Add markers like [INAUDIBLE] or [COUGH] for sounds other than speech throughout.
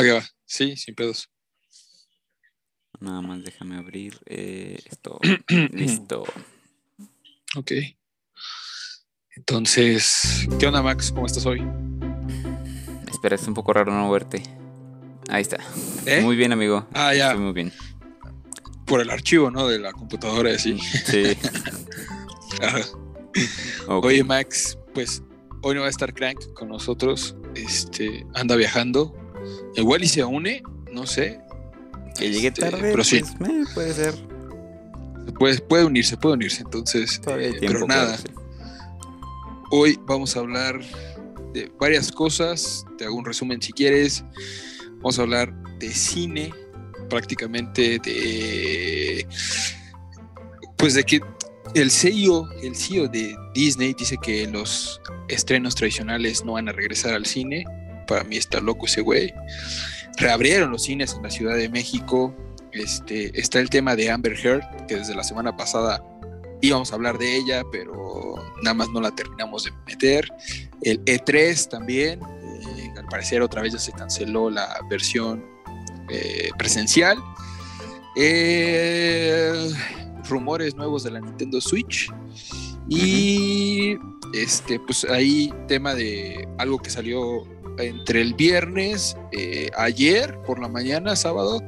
Ok, va. Sí, sin pedos. Nada más déjame abrir eh, esto. [CLEARS THROAT] Listo. Ok. Entonces, ¿qué onda, Max? ¿Cómo estás hoy? Espera, es un poco raro no verte. Ahí está. ¿Eh? Muy bien, amigo. Ah, ya. Estoy muy bien. Por el archivo, ¿no? De la computadora, sí. Sí. [LAUGHS] Ajá. Ok. Oye, Max, pues hoy no va a estar Crank con nosotros. Este, anda viajando. Igual y se une, no sé. que Este, tarde, Pero sí, pues, eh, puede ser. puede, puede unirse, puede unirse. Entonces, eh, pero nada. Hoy vamos a hablar de varias cosas. Te hago un resumen si quieres. Vamos a hablar de cine, prácticamente de. Pues de que el CEO, el CEO de Disney dice que los estrenos tradicionales no van a regresar al cine. Para mí está loco ese güey. Reabrieron los cines en la Ciudad de México. Este, está el tema de Amber Heard, que desde la semana pasada íbamos a hablar de ella, pero nada más no la terminamos de meter. El E3 también, eh, al parecer otra vez ya se canceló la versión eh, presencial. Eh, rumores nuevos de la Nintendo Switch. Y este, pues ahí tema de algo que salió entre el viernes, eh, ayer por la mañana, sábado,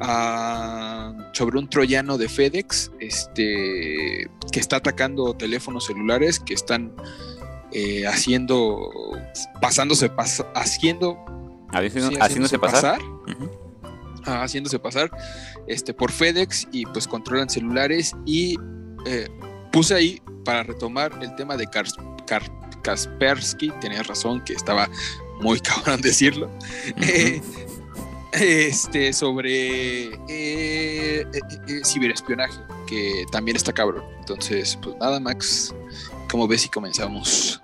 ah, sobre un troyano de FedEx este, que está atacando teléfonos celulares que están eh, haciendo, pasándose, pas- haciendo, Haciendo- sí, haciéndose pasar. Ah, haciéndose pasar este, por FedEx y pues controlan celulares y eh, puse ahí para retomar el tema de Kars- Kaspersky, tenías razón que estaba muy [LAUGHS] cabrón decirlo, eh, este, sobre eh, eh, eh, ciberespionaje, que también está cabrón. Entonces, pues nada, Max, como ves si comenzamos?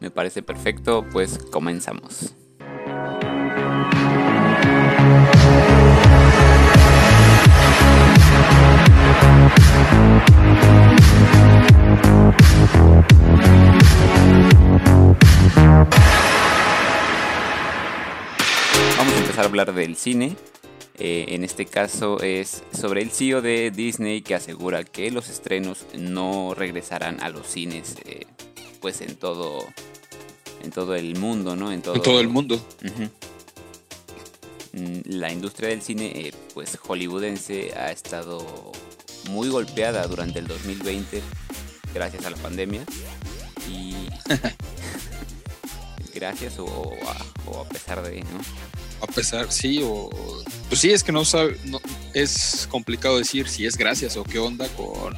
Me parece perfecto, pues comenzamos. Vamos a empezar a hablar del cine. Eh, en este caso es sobre el CEO de Disney que asegura que los estrenos no regresarán a los cines, eh, pues en todo, en todo el mundo, ¿no? En todo, En todo el mundo. Mm, La industria del cine, eh, pues hollywoodense, ha estado muy golpeada durante el 2020 gracias a la pandemia y [LAUGHS] [LAUGHS] gracias o, o a, o a pesar de, ¿no? A pesar, sí, o. Pues sí, es que no sabe. no- es complicado decir si es gracias o qué onda con.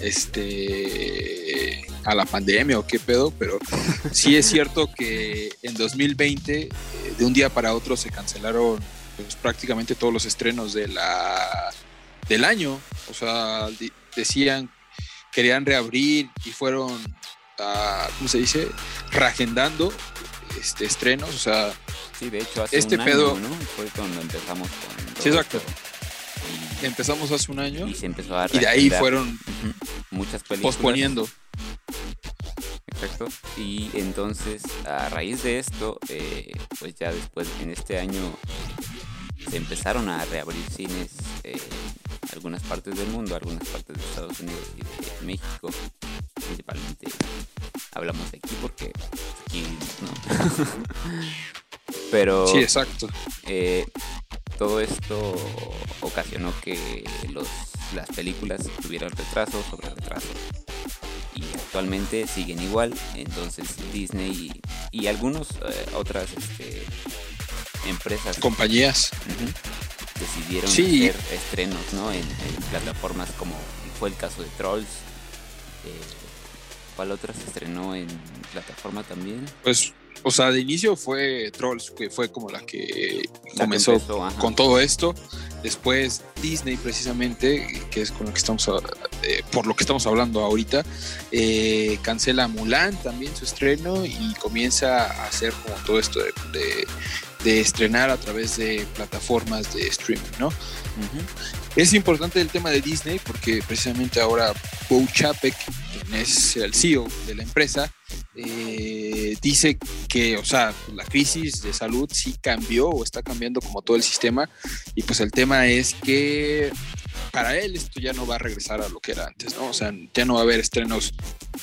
Este. A la pandemia o qué pedo, pero sí es cierto que en 2020, eh, de un día para otro, se cancelaron pues, prácticamente todos los estrenos de la, del año. O sea, decían, querían reabrir y fueron. ah, ¿Cómo se dice? Reagendando este, estrenos. O sea, Sí, de hecho hace Este un pedo- año, ¿no? Fue cuando empezamos con Sí, exacto. Y- empezamos hace un año Y, se empezó a y de ahí fueron muchas películas. posponiendo. Exacto. Y entonces, a raíz de esto, eh, pues ya después, en este año, se empezaron a reabrir cines eh, en algunas partes del mundo, algunas partes de Estados Unidos y de México, principalmente. Hablamos de aquí porque aquí no. [LAUGHS] Pero Sí, exacto. eh, todo esto ocasionó que los, las películas tuvieran retraso sobre retraso. Y actualmente siguen igual. Entonces Disney y, y algunas otras este, empresas Compañías. decidieron Sí. hacer estrenos ¿no? en, en plataformas como fue el caso de Trolls. Eh, ¿Cuál otra se estrenó en plataforma también? Pues, o sea, de inicio fue Trolls, que fue como la que La que comenzó empezó, con todo esto. Después Disney, precisamente, que es con lo que estamos, a- eh, por lo que estamos hablando ahorita, eh, cancela Mulan también su estreno y comienza a hacer como todo esto de, de- de estrenar a través de plataformas de streaming, ¿no? Es importante el tema de Disney porque precisamente ahora Bo Chapek, es el CEO de la empresa, eh, dice que, o sea, la crisis de salud sí cambió o está cambiando como todo el sistema y pues el tema es que para él esto ya no va a regresar a lo que era antes, ¿no? O sea, ya no va a haber estrenos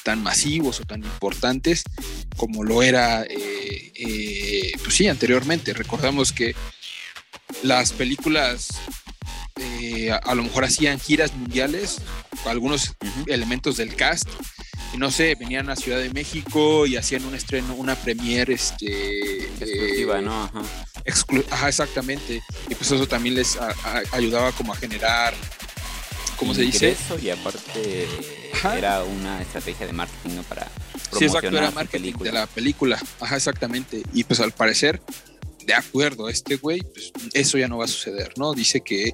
tan masivos o tan importantes como lo era, eh, eh, pues sí, anteriormente. Recordamos que las películas a, lo mejor hacían giras mundiales, algunos elementos del cast, y no sé, venían a Ciudad de México y hacían un estreno, una premiere, este... Exclusiva, ¿no? Ajá. Ajá, exactamente. Y pues eso también les ayudaba como a generar, ¿cómo se dice? Eso y aparte era una estrategia de marketing, ¿no? Para sí, exacto, era marketing de la película. Ajá, exactamente. Y pues al parecer de acuerdo, este güey, pues eso ya no va a suceder, ¿no? Dice que,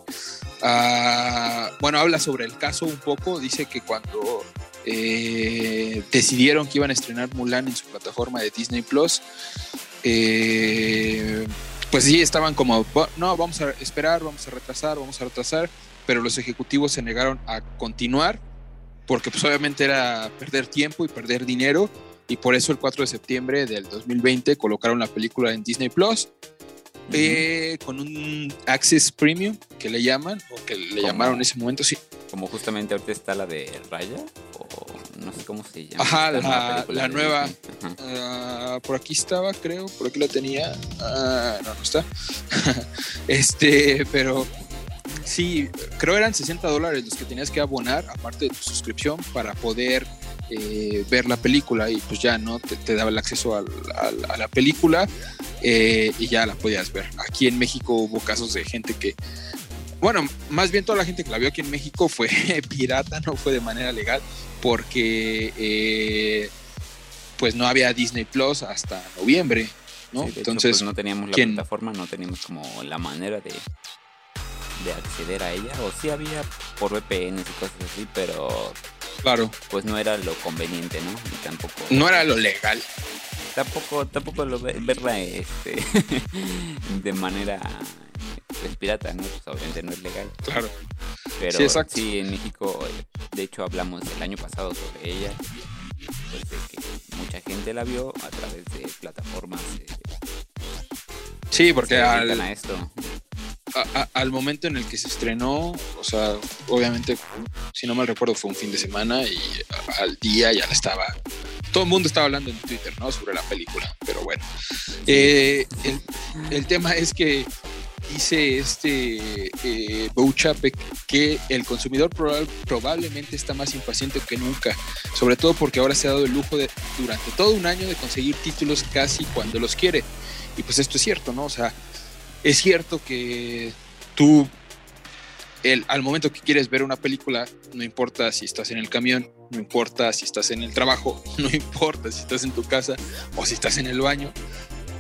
uh, bueno, habla sobre el caso un poco, dice que cuando eh, decidieron que iban a estrenar Mulan en su plataforma de Disney Plus. Eh, pues sí, estaban como, no, vamos a esperar, vamos a retrasar, vamos a retrasar, pero los ejecutivos se negaron a continuar porque pues obviamente era perder tiempo y perder dinero y por eso el 4 de septiembre del 2020 colocaron la película en Disney Plus eh, con un Access Premium que le llaman o que le llamaron en ese momento, sí. Como justamente ahorita está la de Raya o no sé cómo se llama. Ajá, la, nueva. Ah, por aquí estaba, creo, por aquí la tenía. Ah, no, no está. [LAUGHS] este, pero sí, creo eran 60 dólares los que tenías que abonar, aparte de tu suscripción, para poder eh, ver la película y pues ya, ¿no? Te, daba el acceso a la película eh, y ya la podías ver. Aquí en México hubo casos de gente que, bueno, más bien toda la gente que la vio aquí en México fue [LAUGHS] pirata, no fue de manera legal, porque eh, pues no había Disney Plus hasta noviembre, ¿no? Entonces pues, no teníamos la plataforma, no teníamos como la manera de, de acceder a ella, o sí había por VPN y cosas así, pero claro, pues no era lo conveniente, ¿no? Y tampoco no era lo legal tampoco, tampoco lo verla este, [LAUGHS] de manera pues, pirata, ¿no? Pues, obviamente no es legal. Claro. Pero sí, en México, de hecho hablamos el año pasado sobre ella, pues de que mucha gente la vio a través de plataformas. sí, porque al, a esto. Al momento en el que se estrenó, o sea, obviamente, si no mal recuerdo, fue un fin de semana y al día ya la estaba todo el mundo estaba hablando en Twitter, ¿no? Sobre la película, pero bueno. Eh, el, tema es que dice este eh, que el consumidor probablemente está más impaciente que nunca, sobre todo porque ahora se ha dado el lujo de durante todo un año de conseguir títulos casi cuando los quiere. Y pues esto es cierto, ¿no? O sea, es cierto que tú el, al momento que quieres ver una película, no importa si estás en el camión, no importa si estás en el trabajo, [LAUGHS] no importa si estás en tu casa o si estás en el baño,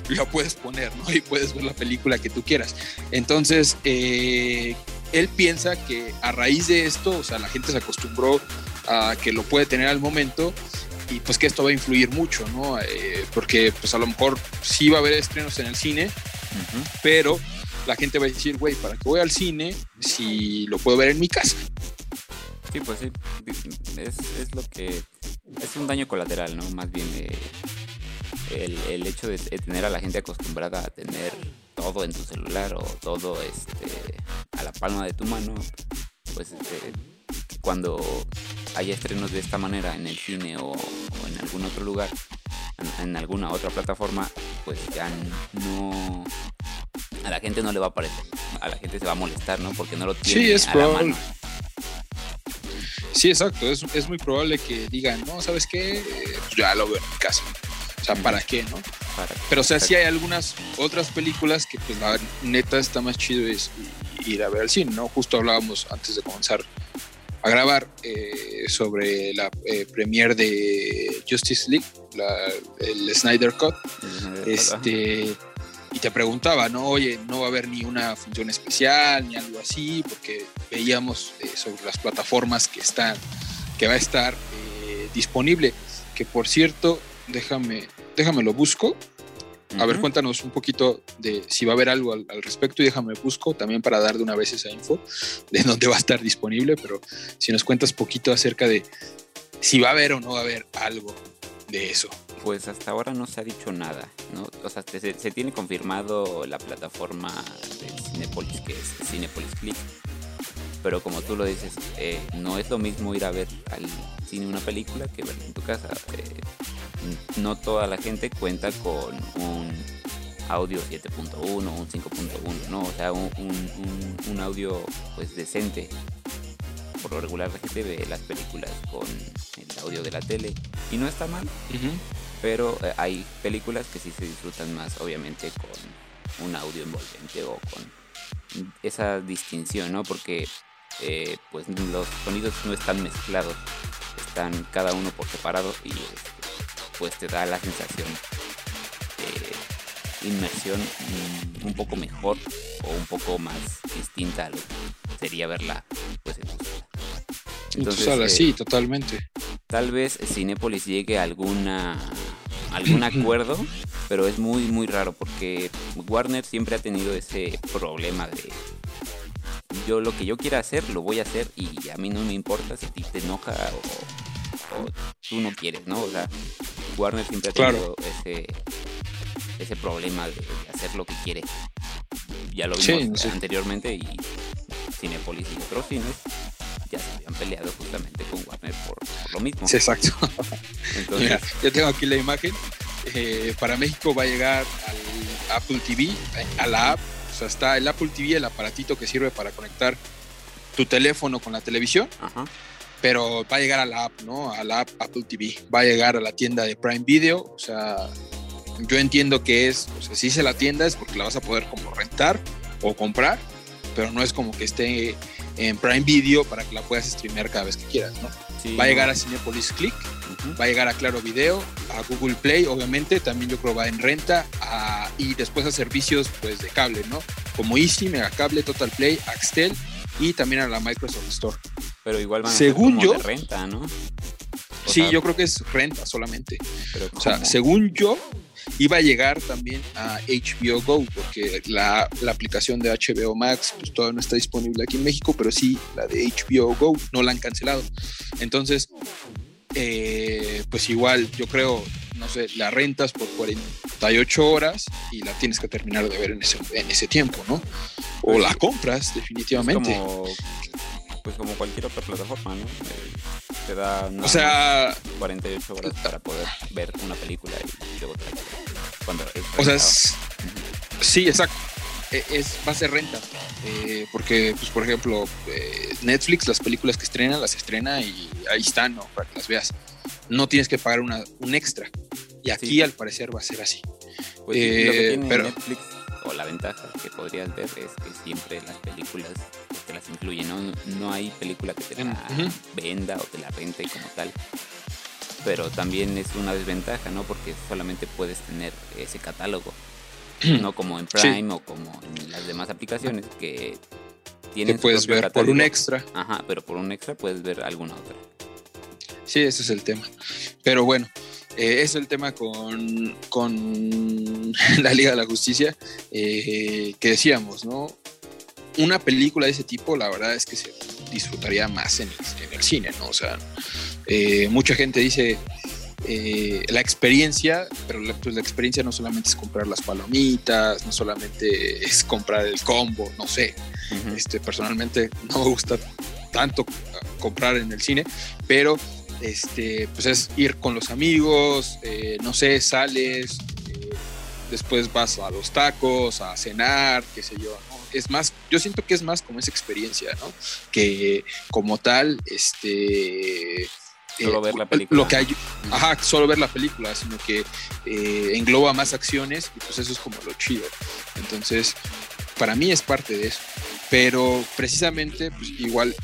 lo puedes poner. Y puedes ver la película que tú quieras. Entonces, eh, él piensa que a raíz de esto, o sea, la gente se acostumbró a que lo puede tener al momento y pues que esto va a influir mucho, ¿no? Eh, porque pues a lo mejor sí va a haber estrenos en el cine, pero la gente va a decir, güey, ¿para qué voy al cine si lo puedo ver en mi casa? Sí, pues sí, es, lo que es un daño colateral, ¿no? Más bien eh, el, hecho de, tener a la gente acostumbrada a tener todo en tu celular o todo este a la palma de tu mano, pues este, cuando hay estrenos de esta manera en el cine o, en algún otro lugar, en, alguna otra plataforma, pues ya no a la gente no le va a parecer, a la gente se va a molestar, ¿no? Porque no lo tiene sí, es a probable. la mano. Sí, exacto. Es, es, muy probable que digan, no, ¿sabes qué? Pues ya lo veo en mi casa. O sea, ¿para qué, no? Pero, o sea, sí hay algunas otras películas que, pues, la neta está más chido es ir a ver al cine, ¿no? Justo hablábamos antes de comenzar a grabar eh, sobre la eh, premiere de Justice League, el Snyder Cut. este y te preguntaba, ¿no? Oye, no va a haber ni una función especial ni algo así, porque veíamos eh, sobre las plataformas que están, que va a estar eh, disponible. Que por cierto, déjame, déjame lo busco. A ver, cuéntanos un poquito de si va a haber algo al, respecto y déjame busco también para dar de una vez esa info de [LAUGHS] dónde va a estar disponible, pero si nos cuentas poquito acerca de si va a haber o no va a haber algo de eso. Pues hasta ahora no se ha dicho nada, ¿no? O sea, se, se tiene confirmado la plataforma de Cinepolis, que es Cinepolis Click. Pero como tú lo dices, eh, no es lo mismo ir a ver al cine una película que verla en tu casa. Eh, no toda la gente cuenta con un audio 7.1 o un 5.1, ¿no? O sea, un, un, un, audio pues decente. Por lo regular la gente ve las películas con el audio de la tele y no está mal. Pero eh, hay películas que sí se disfrutan más, obviamente, con un audio envolvente o con esa distinción, ¿no? Porque eh, pues los sonidos no están mezclados, están cada uno por separado y pues te da la sensación de inmersión un poco mejor o un poco más distinta a lo que sería verla pues en tu sala. En tu sala, eh, sí, totalmente. Tal vez Cinépolis llegue a alguna algún [CLEARS THROAT] acuerdo, pero es muy muy raro porque Warner siempre ha tenido ese problema de yo lo que yo quiera hacer lo voy a hacer y a mí no me importa si a ti te enoja o, o tú no quieres, ¿no? O sea, Warner siempre ha Claro. tenido ese ese problema de, de hacer lo que quiere. Ya lo vimos sí. anteriormente y Cinepolis y otros cines ya se habían peleado justamente con Warner por, por lo mismo. Sí, exacto. [LAUGHS] Entonces, Mira, yo tengo aquí la imagen. Eh, para México va a llegar al Apple TV, eh, a la app. O sea, está el Apple TV, el aparatito que sirve para conectar tu teléfono con la televisión, ajá, pero va a llegar a la app, ¿no? A la app Apple TV. Va a llegar a la tienda de Prime Video. O sea, yo entiendo que es, o sea, si dice la tienda es porque la vas a poder como rentar o comprar, pero no es como que esté en Prime Video para que la puedas streamear cada vez que quieras, ¿no? sí, Va a llegar a Cinepolis Click ujú. va a llegar a Claro Video, a Google Play, obviamente, también yo creo va en renta, a- y después a servicios pues de cable, ¿no? Como Easy, Megacable, Total Play, Axtel y también a la Microsoft Store. Pero igual van a Según ser como yo- de renta, ¿no? O sí, sea, yo creo que es renta solamente. pero O sea, según yo, iba a llegar también a HBO Go, porque la, la aplicación de HBO Max pues todavía no está disponible aquí en México, pero sí la de HBO Go no la han cancelado. Entonces, eh, pues igual, yo creo, no sé, la rentas por 48 horas y la tienes que terminar de ver en ese, en ese tiempo, ¿no? O la compras, Es definitivamente. como, pues como cualquier otra plataforma, ¿no? Eh, te da O sea, más 48 horas para poder ver una película y luego te cuando o sea, es- sí, exacto. E- Es, va a ser renta. eh, porque, pues, por ejemplo, eh, Netflix, las películas que estrena, las estrena y ahí están, ¿no? Para que las veas. No tienes que pagar una, un extra. Y aquí, Sí. al parecer, va a ser así. Pues sí, lo que eh, tiene pero- Netflix o la ventaja que podrías ver es que siempre las películas te las incluyen, ¿no? No hay película que te la venda o te la rente como tal. Pero también es una desventaja, ¿no? Porque solamente puedes tener ese catálogo, no como en Sí. Prime o como en las demás aplicaciones que tienen Que puedes ver por un extra. Ajá, pero por un extra puedes ver alguna otra. Sí, ese es el tema. Pero bueno, eh, es el tema con, con [LAUGHS] la Liga de la Justicia, eh, que decíamos, ¿no? Una película de ese tipo, la verdad es que se disfrutaría más en el, en el cine, ¿no? O sea, eh, mucha gente dice eh, la experiencia, pero la, pues la experiencia no solamente es comprar las palomitas, no solamente es comprar el combo, no sé. Este, personalmente no me gusta tanto comprar en el cine, pero este, pues es ir con los amigos, eh, no sé, sales, eh, después vas a los tacos, a cenar, qué sé yo. Es más, yo siento que es más como esa experiencia, ¿no? Que como tal, este... Solo ver la película. Lo que hay, ajá, solo ver la película, sino que eh, engloba más acciones y pues eso es como lo chido. Entonces, para mí es parte de eso. Pero precisamente, pues igual,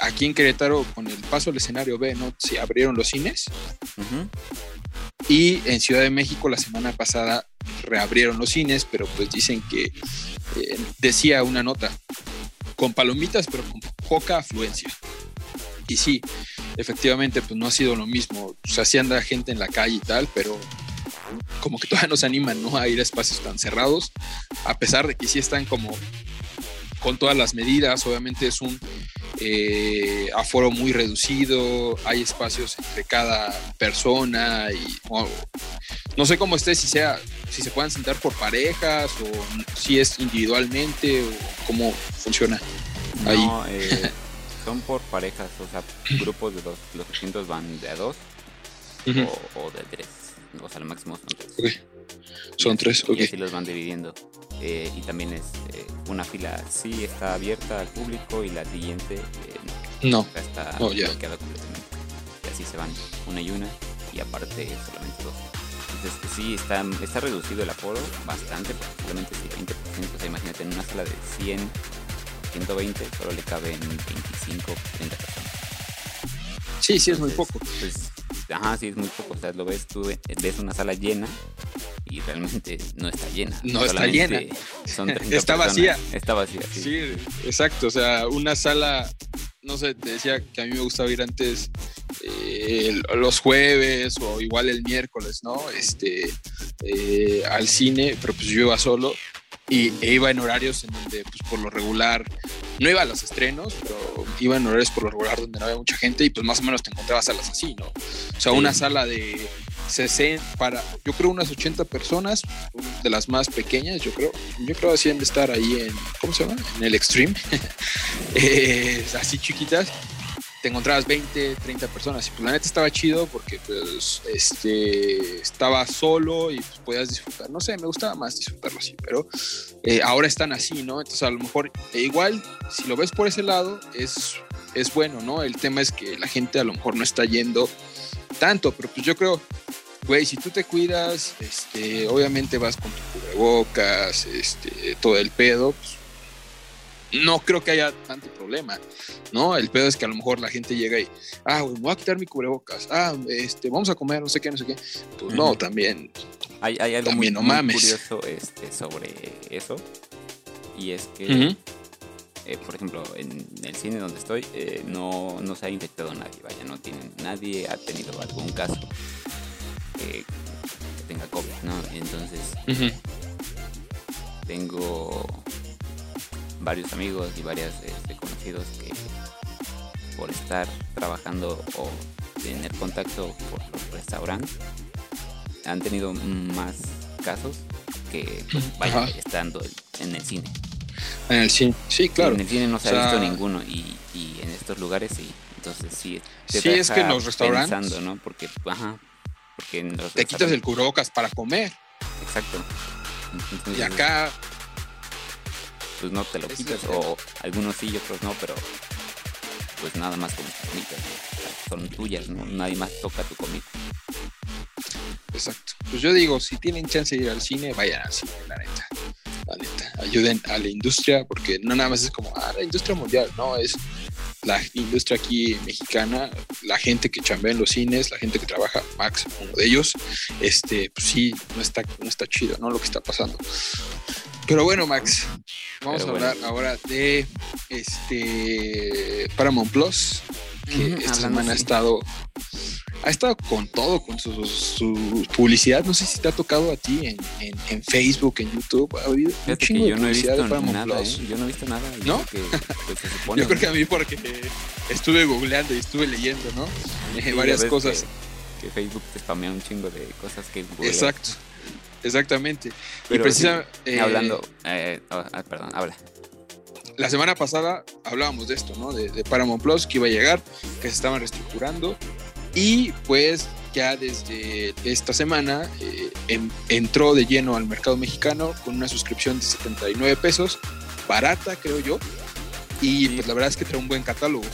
aquí en Querétaro, con el paso al escenario B, ¿no? Se abrieron los cines Ujú. y en Ciudad de México la semana pasada reabrieron los cines, pero pues dicen que eh, decía una nota, con palomitas, pero con poca afluencia. Y sí, efectivamente, pues no ha sido lo mismo. O sea, sí anda gente en la calle y tal, pero como que todavía nos animan, ¿no? A ir a espacios tan cerrados, a pesar de que sí están como con todas las medidas. Obviamente es un, eh, aforo muy reducido, hay espacios entre cada persona y no sé cómo esté, si sea, si se puedan sentar por parejas o si es individualmente o cómo funciona ahí. Eh, [LAUGHS] son por parejas, o sea, grupos de dos, los asientos van de a dos o, de tres, o sea, al máximo son tres. Son tres, ok. Y así los van dividiendo. Eh, y también es eh, una fila sí está abierta al público y la siguiente eh, no está oh, bloqueada completamente. Y así se van una y una y aparte solamente dos. Entonces sí está, está reducido el aforo bastante, solamente el 20%. O sea, imagínate en una sala de 100, 120 solo le caben 25, 30 personas. Sí, sí, es muy poco. Pues, ajá, sí, es muy poco. O sea, lo ves tú, ves una sala llena y realmente no está llena. No está llena. Son [LAUGHS] está vacía. Está vacía, sí. sí. exacto. O sea, una sala, no sé, te decía que a mí me gustaba ir antes eh, los jueves o igual el miércoles, ¿no? Este, eh, al cine, pero pues yo iba solo y e iba en horarios en donde pues por lo regular no iba a los estrenos, pero iba en horarios por lo regular donde no había mucha gente y pues más o menos te encontrabas salas así, ¿no? O sea, una sala de 60 para, yo creo unas 80 personas, de las más pequeñas, yo creo, yo creo así de estar ahí en, ¿cómo se llama? En el Extreme, [LAUGHS] eh, así chiquitas, te encontrabas 20, 30 personas y pues la neta estaba chido porque pues este estaba solo y pues podías disfrutar, no sé, me gustaba más disfrutarlo así, pero eh, ahora están así, ¿no? Entonces a lo mejor e igual si lo ves por ese lado es, es bueno, ¿no? El tema es que la gente a lo mejor no está yendo tanto, pero pues yo creo, güey, si tú te cuidas, este, obviamente vas con tu cubrebocas, este, todo el pedo, pues no creo que haya tanto problema, ¿no? El pedo es que a lo mejor la gente llega y, ah, güey, me voy a quitar mi cubrebocas, ah, este, vamos a comer, no sé qué, no sé qué. Pues no, también. Hay, hay algo muy, curioso este, sobre eso, y es que, eh, por ejemplo, en el cine donde estoy, eh, no, no se ha infectado nadie, vaya, no tienen, nadie ha tenido algún caso que, tenga COVID, ¿no? Entonces, tengo varios amigos y varios este, conocidos que por estar trabajando o tener contacto por los restaurantes han tenido más casos que pues, estando en el cine. En el cine, sí, claro. En el cine no se ha visto ninguno y, en estos lugares sí. Entonces sí. sí, es que en los restaurantes. ¿no? Porque, ajá, porque en te quitas el cubrebocas para comer. Exacto. y acá pues no te lo quitas, o algunos sí y otros no, pero pues nada más con comidas, son tuyas, ¿no? nadie más toca tu comida. Exacto. Pues yo digo, si tienen chance de ir al cine, vayan al cine, la neta. La neta. Ayuden a la industria, porque no nada más es como, ah, la industria mundial, no, es la industria aquí mexicana, la gente que chambea en los cines, la gente que trabaja, Max, uno de ellos, este, pues sí, no está, no está chido, ¿no? Lo que está pasando. Pero bueno, Max, vamos a hablar ahora de este Paramount Plus, que esta semana ha estado ha estado con todo, con su, publicidad. No sé si te ha tocado a ti en, Facebook, en YouTube. Ha habido un chingo de publicidad de Paramount Plus. ¿eh? Yo no he visto nada. ¿No? Pues, [LAUGHS] yo creo que a mí porque estuve googleando y estuve leyendo, ¿no? varias cosas. Que, Facebook te spamea un chingo de cosas que Exacto. Exactamente. y precisamente. Eh, hablando. Eh, oh, ah, perdón, habla. La semana pasada hablábamos de esto, ¿no? De, Paramount Plus que iba a llegar, que se estaban reestructurando. Y pues ya desde esta semana eh, entró de lleno al mercado mexicano con una suscripción de 79 pesos, barata creo yo, y pues la verdad es que trae un buen catálogo.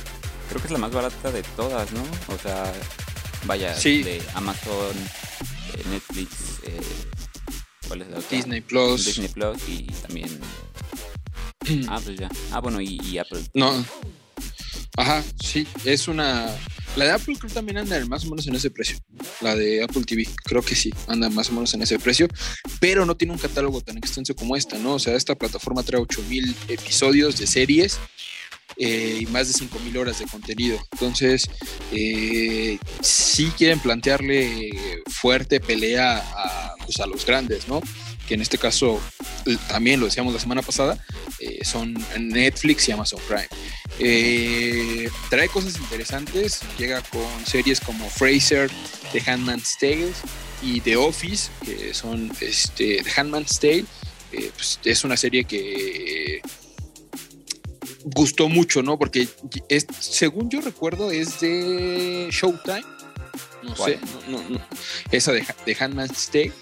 Creo que es la más barata de todas, ¿no? O sea, vaya, de Amazon, Netflix, eh, Disney Plus. Disney Plus y también. [CLEARS THROAT] ah, pues ya. Ah, bueno, y, Apple. No. Ajá, sí, es una. La de Apple creo también anda más o menos en ese precio. La de Apple TV, creo que sí, anda más o menos en ese precio, pero no tiene un catálogo tan extenso como esta, ¿no? O sea, esta plataforma trae 8000 episodios de series eh, y más de 5.000 horas de contenido. Entonces, eh, sí quieren plantearle fuerte pelea a, pues, los grandes, ¿no? Que en este caso, también lo decíamos la semana pasada, eh, son Netflix y Amazon Prime. Eh, trae cosas interesantes, llega con series como Fraser, The Handman's Tale y The Office, que son este, The Handman's Tale. Pues, es una serie que gustó mucho, ¿no? Porque es, según yo recuerdo es de Showtime, no sé, no, no, esa de, de Handman's Tale.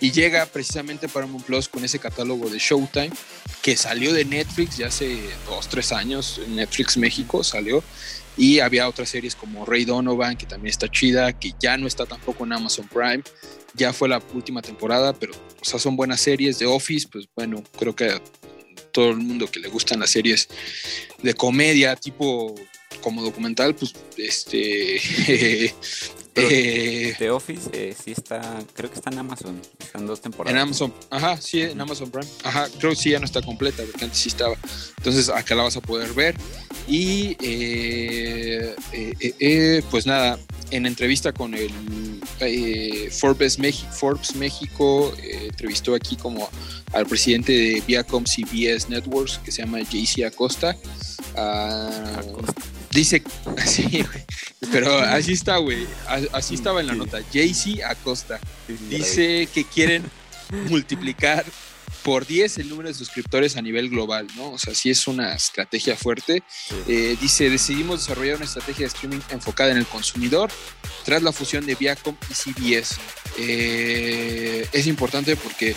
Y llega precisamente Paramount Plus con ese catálogo de Showtime que salió de Netflix ya hace dos, tres años, Netflix México salió, y había otras series como Ray Donovan, que también está chida, que ya no está tampoco en Amazon Prime, ya fue la última temporada, pero o sea, son buenas series. De Office, pues bueno, creo que todo el mundo que le gustan las series de comedia, tipo como documental, pues este [LAUGHS] Eh, The Office eh, sí está, creo que está en Amazon, están dos temporadas. En Amazon, ajá, sí, en Amazon Prime. Ajá, creo que sí ya no está completa, porque antes sí estaba. Entonces acá la vas a poder ver. Y eh, pues nada, en entrevista con el Forbes, México, Forbes México, entrevistó aquí como al presidente de Viacom CBS Networks, que se llama JC Acosta. Ah, Acosta. Dice, [LAUGHS] así, pero así está, güey. Así estaba en la nota. JC Acosta. Dice que quieren multiplicar por 10 el número de suscriptores a nivel global, ¿no? O sea, sí es una estrategia fuerte. Eh, dice, decidimos desarrollar una estrategia de streaming enfocada en el consumidor tras la fusión de Viacom y CBS. Eh, es importante porque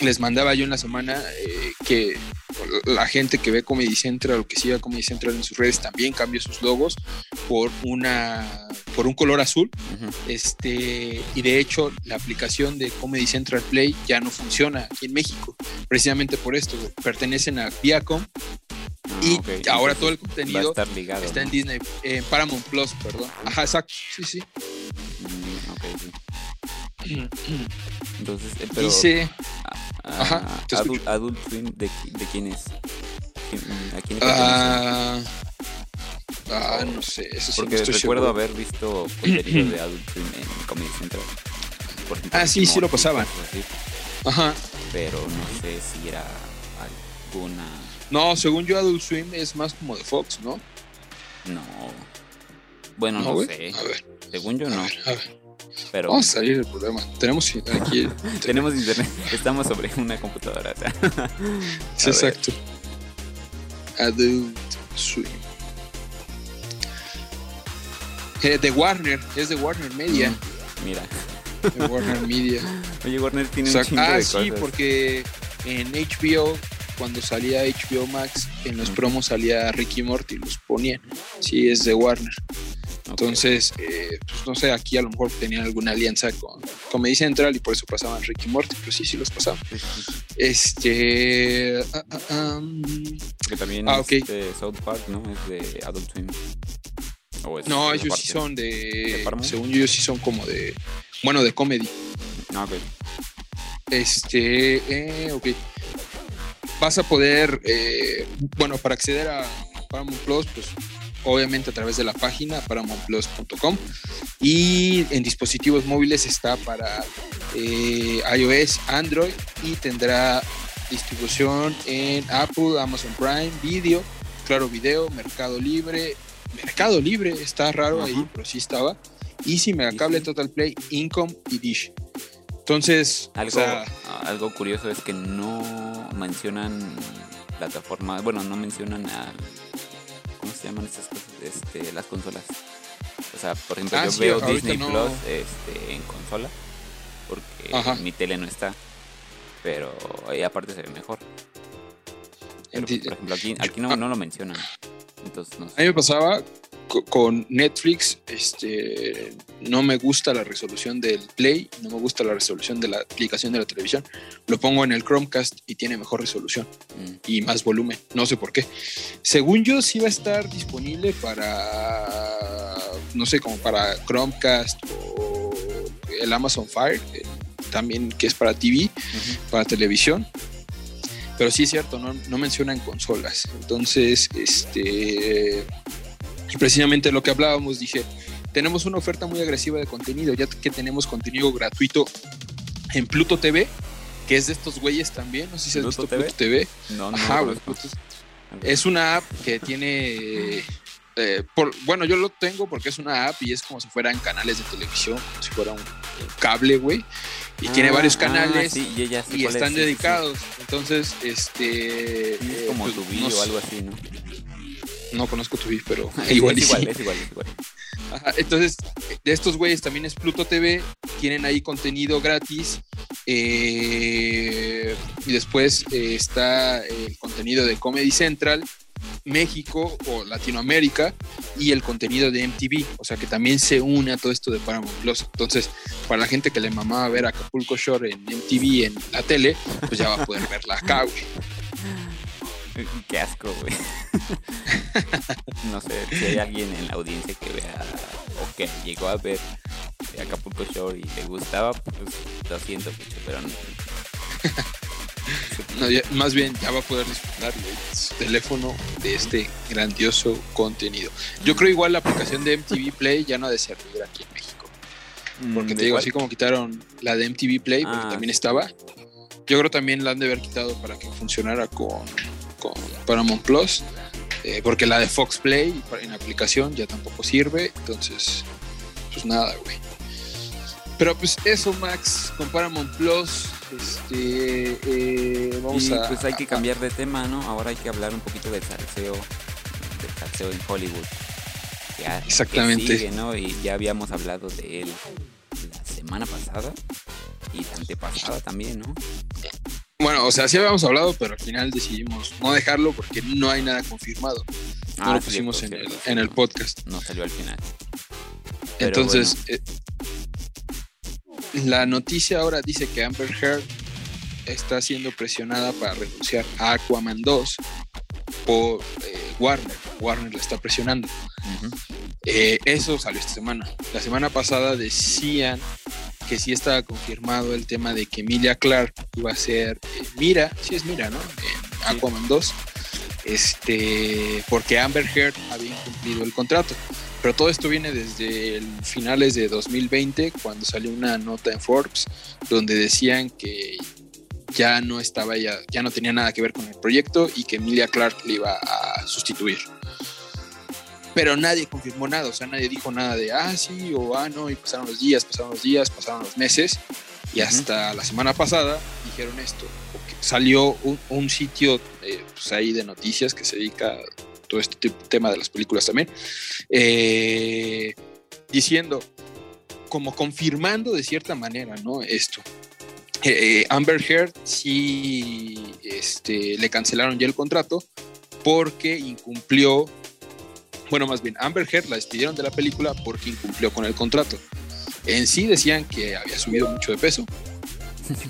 les mandaba yo en la semana eh, que la gente que ve Comedy Central o que siga Comedy Central en sus redes también cambió sus logos por una por un color azul. Este, y de hecho, la aplicación de Comedy Central Play ya no funciona aquí en México, precisamente por esto. Pertenecen a Viacom y ah, ahora todo el contenido está en Disney, en Paramount Plus, perdón. Ajá, exacto. Sí, sí. Mm, Entonces, eh, pero, Dice. Ajá, adult, adult, Swim, ¿de, ¿de quién es? ¿A quién ah, ah, no sé. Eso sí Porque recuerdo haber visto contenido de Adult Swim en Comedy Central. ah, sí, sí lo pasaban. Ajá. Pero no sé si era alguna. No, según yo, Adult Swim es más como de Fox, ¿no? No. Bueno, no, sé. A ver. Según yo, no. a ver. Pero... Vamos a salir del problema. Tenemos aquí. [LAUGHS] Tenemos internet. Estamos sobre una computadora. [LAUGHS] sí, exacto. Adult Swim. Eh, de Warner, es de Warner Media. Mm, mira. De Warner [LAUGHS] Media. Oye, Warner tiene un chingo ah, de sí, porque en HBO, cuando salía HBO Max, en los promos salía Ricky Morty, los ponían. Sí, es de Warner. Entonces, eh, pues no sé, aquí a lo mejor tenían alguna alianza con Comedy Central y por eso pasaban Ricky Morty, pero sí, sí los pasaban. Este. Uh, um, que también ah, es de South Park, ¿no? Es de Adult Swim. no, ellos sí son de. según yo, ellos sí son como de. Bueno, de comedy. Ah, ok. Este. Eh, ok. Vas a poder. Eh, bueno, para acceder a Paramount Plus, pues obviamente a través de la página paramountplus.com y en dispositivos móviles está para eh, iOS, Android y tendrá distribución en Apple, Amazon Prime, Video, Claro Video, Mercado Libre, Mercado Libre, está raro ahí, pero sí estaba, Easy, Megacable, Total Play, Income y Dish. Entonces, algo, algo curioso es que no mencionan plataformas, bueno, no mencionan al ¿cómo se llaman estas cosas? Este, las consolas. O sea, por ejemplo, ah, yo veo Disney Plus este, en consola porque mi tele no está, pero ahí aparte se ve mejor. por ejemplo, aquí, aquí no, no, lo mencionan. Entonces, no A mí me pasaba con Netflix, este, no me gusta la resolución del Play, no me gusta la resolución de la aplicación de la televisión. Lo pongo en el Chromecast y tiene mejor resolución mm. y más volumen. No sé por qué. Según yo, sí va a estar disponible para, no sé, como para Chromecast o el Amazon Fire, eh, también que es para TV, para televisión. Pero sí es cierto, no, no mencionan consolas. Entonces, este y precisamente lo que hablábamos, dije, tenemos una oferta muy agresiva de contenido, ya que tenemos contenido gratuito en Pluto TV, que es de estos güeyes también, no sé si has visto Pluto TV. No, no. Ajá, Es una app que tiene eh, por, bueno, yo lo tengo porque es una app y es como si fueran canales de televisión, como si fuera un, cable, güey. Y tiene Ah, varios ah, canales sí, y es, están sí, dedicados. Entonces, este. Sí, es eh, como pues, tu no video o algo así, ¿no? No conozco tu video, pero [LAUGHS] Es- igual es igual, sí. es igual, es igual. Ajá, entonces, de estos güeyes también es Pluto TV, tienen ahí contenido gratis. eh, y después eh, está el contenido de Comedy Central, México o Latinoamérica y el contenido de MTV. O sea que también se une a todo esto de Paramount Plus. Entonces, para la gente que le mamaba ver Acapulco Shore en MTV en la tele, pues ya va a poder verla acá, güey. [LAUGHS] Qué asco, güey. no sé si hay alguien en la audiencia que vea o que llegó a ver Acapulco Shore y le gustaba, pues lo siento mucho, pero no. [LAUGHS] No, ya- más bien ya va a poder disfrutar de su teléfono de este grandioso contenido. Yo creo igual la aplicación de MTV Play ya no ha de servir aquí en México. Porque Mm, te ¿de digo, así como quitaron la de MTV Play, porque Ah, también estaba. Yo creo también la han de haber quitado para que funcionara con, con Paramount Plus. eh, porque la de Fox Play en aplicación ya tampoco sirve. Entonces, pues nada, güey. Pero pues eso, Max, con Paramount Plus. Este, eh, vamos y a. pues hay que cambiar de tema, ¿no? Ahora hay que hablar un poquito del salseo, del salseo en Hollywood. Ya, que Exactamente. sigue, ¿no? Y ya habíamos hablado de él la semana pasada y la antepasada también, ¿no? Bueno, o sea, sí habíamos hablado, pero al final decidimos no dejarlo porque no hay nada confirmado. No Ah, lo pusimos cierto, en, el, en el podcast. No salió al final. Pero Entonces, eh, la noticia ahora dice que Amber Heard está siendo presionada para renunciar a Aquaman 2 por eh, Warner. Warner la está presionando. Eh, eso salió esta semana. La semana pasada decían que sí estaba confirmado el tema de que Emilia Clark iba a ser eh, Mira, sí es Mira, ¿no? En Aquaman 2. Este, porque Amber Heard había incumplido el contrato. Pero todo esto viene desde el finales de 2020, cuando salió una nota en Forbes, donde decían que ya no estaba ya, ya no tenía nada que ver con el proyecto y que Emilia Clark le iba a sustituir pero nadie confirmó nada, o sea, nadie dijo nada de, ah, sí, o ah, no, y pasaron los días, pasaron los días, pasaron los meses, y hasta la semana pasada dijeron esto, salió un, un sitio eh, pues ahí de noticias que se dedica a todo este tipo- tema de las películas también, eh, diciendo, como confirmando de cierta manera, ¿no? Esto. Eh, eh, Amber Heard sí este, le cancelaron ya el contrato porque incumplió bueno, más bien, Amber Heard la despidieron de la película porque incumplió con el contrato. En sí decían que había subido mucho de peso,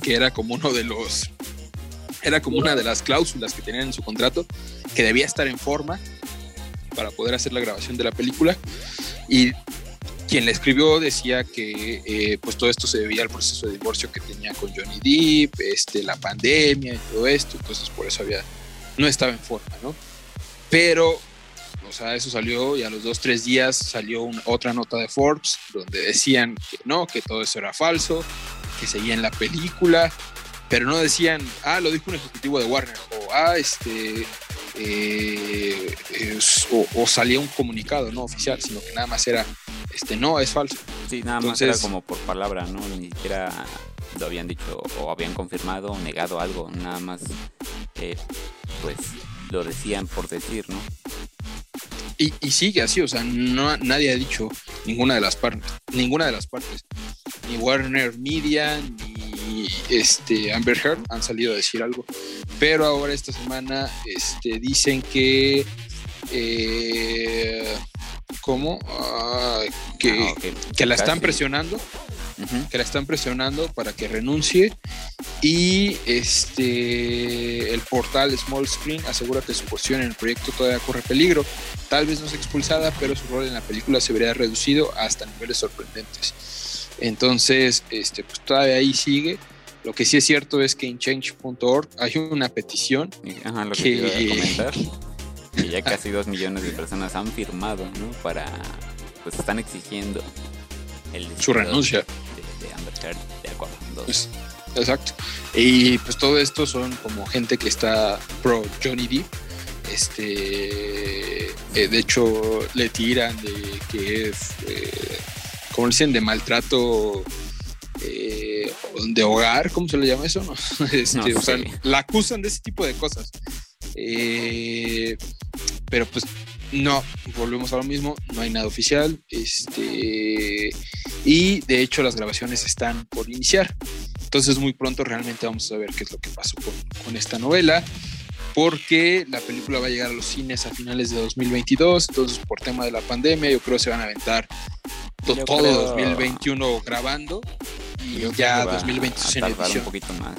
que era como uno de los, era como una de las cláusulas que tenían en su contrato, que debía estar en forma para poder hacer la grabación de la película. Y quien la escribió decía que eh, pues todo esto se debía al proceso de divorcio que tenía con Johnny Depp, este, la pandemia y todo esto, entonces por eso había, no estaba en forma, ¿no? Pero o sea, eso salió y a los dos, tres días salió una- otra nota de Forbes donde decían que no, que todo eso era falso, que seguían la película, pero no decían, ah, lo dijo un ejecutivo de Warner, o ah, este, eh, es- o, o salía un comunicado no oficial, sino que nada más era, este, no, es falso. Sí, nada más era como por palabra, ¿no? Ni siquiera lo habían dicho o habían confirmado o negado algo, nada más, eh, pues lo decían por decir, ¿no? Y, y sigue así, o sea, no, nadie ha dicho ninguna de las partes, ninguna de las partes. Ni Warner Media, ni este Amber Heard han salido a decir algo. Pero ahora esta semana este, dicen que eh, ¿cómo? Ah, que, Ah, que la están Casi. presionando, Ujú. que la están presionando para que renuncie. Y este el portal Small Screen asegura que su posición en el proyecto todavía corre peligro. Tal vez no sea expulsada, pero su rol en la película se vería reducido hasta niveles sorprendentes. Entonces, este, pues todavía ahí sigue. Lo que sí es cierto es que en change.org hay una petición Ajá, lo que, que- comentar. [LAUGHS] Que ya casi dos millones de personas han firmado, ¿no? Para, pues están exigiendo el su renuncia. de, de Amber Heard de Aquaman 2. Pues, exacto. Y pues todo esto son como gente que está pro Johnny Depp Este, eh, de hecho, le tiran de que es, eh, como dicen, de maltrato eh, de hogar, ¿cómo se le llama eso? [LAUGHS] No? Este, o sea, la acusan de ese tipo de cosas. pero pues no, volvemos a lo mismo, no hay nada oficial. Este, y de hecho las grabaciones están por iniciar. Entonces muy pronto realmente vamos a ver qué es lo que pasó con, esta novela. Porque la película va a llegar a los cines a finales de 2022. Entonces por tema de la pandemia yo creo que se van a aventar todo 2021 grabando. Y ya 2022 en edición. un poquito más.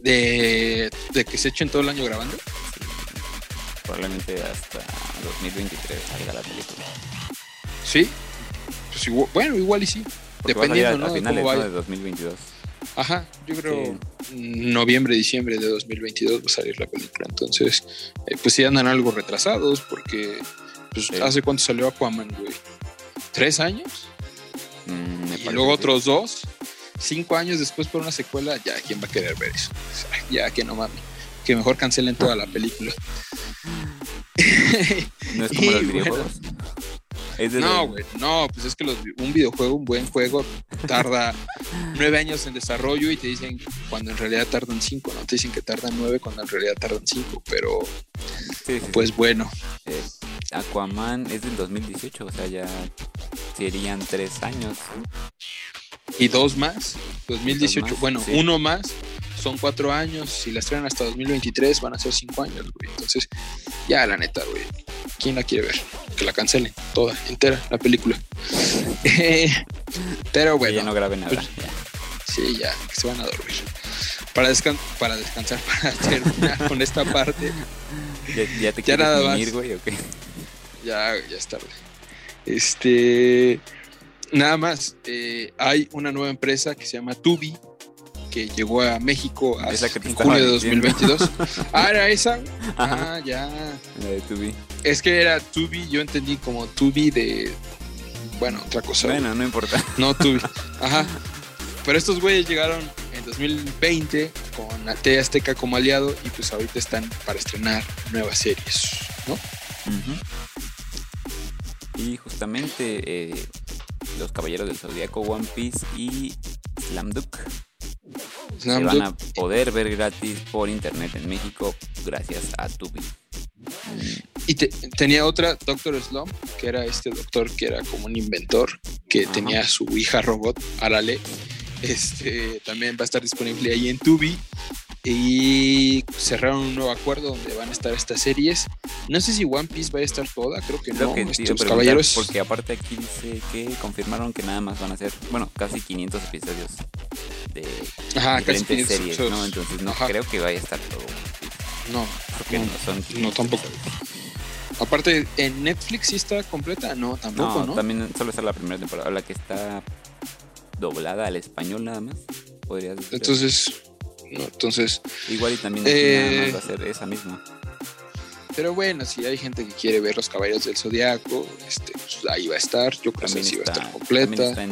De, de que se echen todo el año grabando probablemente hasta 2023 salga la película. ¿Sí? Pues bueno, igual y sí. Dependiendo, ¿no? finales, de 2022. Ajá, yo creo noviembre, diciembre de 2022 va a salir la película. Entonces, eh, pues sí andan algo retrasados porque pues, ¿hace cuánto salió Aquaman, güey? ¿Tres años? Mm, y luego otros dos. Cinco años después por una secuela, ya, ¿quién va a querer ver eso? ya, que no mames. Que mejor cancelen toda la película. [LAUGHS] no es [LAUGHS] como los videojuegos. no, güey, no, pues es que un videojuego, un buen juego, tarda [LAUGHS] nueve años en desarrollo y te dicen cuando en realidad tardan cinco, ¿no? Te dicen que tardan nueve cuando en realidad tardan cinco, pero pues bueno. Eh, Aquaman es del 2018, o sea, ya serían tres años. Y dos más, 2018, bueno, uno más, son cuatro años, si la estrenan hasta 2023 van a ser cinco años, güey. Entonces, ya la neta, güey. ¿Quién la quiere ver? Que la cancelen, toda, entera, la película. [LAUGHS] Pero bueno. ya no graben nada. Pues, sí, ya, que se van a dormir. Para, para descansar, [LAUGHS] para terminar con esta parte. ¿Ya, te quieres dormir, güey, o qué? Ya, ya es tarde. Este. Nada más, eh, hay una nueva empresa que se llama Tubi, que llegó a México en julio de 2022. [LAUGHS] ah, era esa. Ah, ya. La de Tubi. Es que era Tubi, yo entendí como Tubi de. Bueno, otra cosa. Bueno, no importa. No Tubi. [LAUGHS] Ajá. Pero estos güeyes llegaron en 2020 con AT Azteca como aliado y pues ahorita están para estrenar nuevas series, ¿no? Y justamente eh, los Caballeros del Zodíaco, One Piece y Slam Dunk se van a poder ver gratis por internet en México gracias a Tubi. Y tenía otra, Doctor Slump, que era este doctor que era como un inventor, que tenía su hija robot, Arale. Este también va a estar disponible ahí en Tubi y cerraron un nuevo acuerdo donde van a estar estas series. No sé si One Piece va a estar toda, creo que no. estos caballeros. Porque aparte aquí dice que confirmaron que nada más van a ser, bueno, casi 500 episodios de diferentes series, ¿no? Entonces no creo que vaya a estar todo. No, porque no, son no tampoco. Aparte, ¿en Netflix sí está completa? No, tampoco, ¿no? también solo está la primera temporada, la que está doblada al español nada más. Podrías decir. Entonces entonces. Igual y también eh, va a ser esa misma. Pero bueno, si hay gente que quiere ver los caballeros del zodiaco, este, pues ahí va a estar. Yo creo que sí va a estar completa.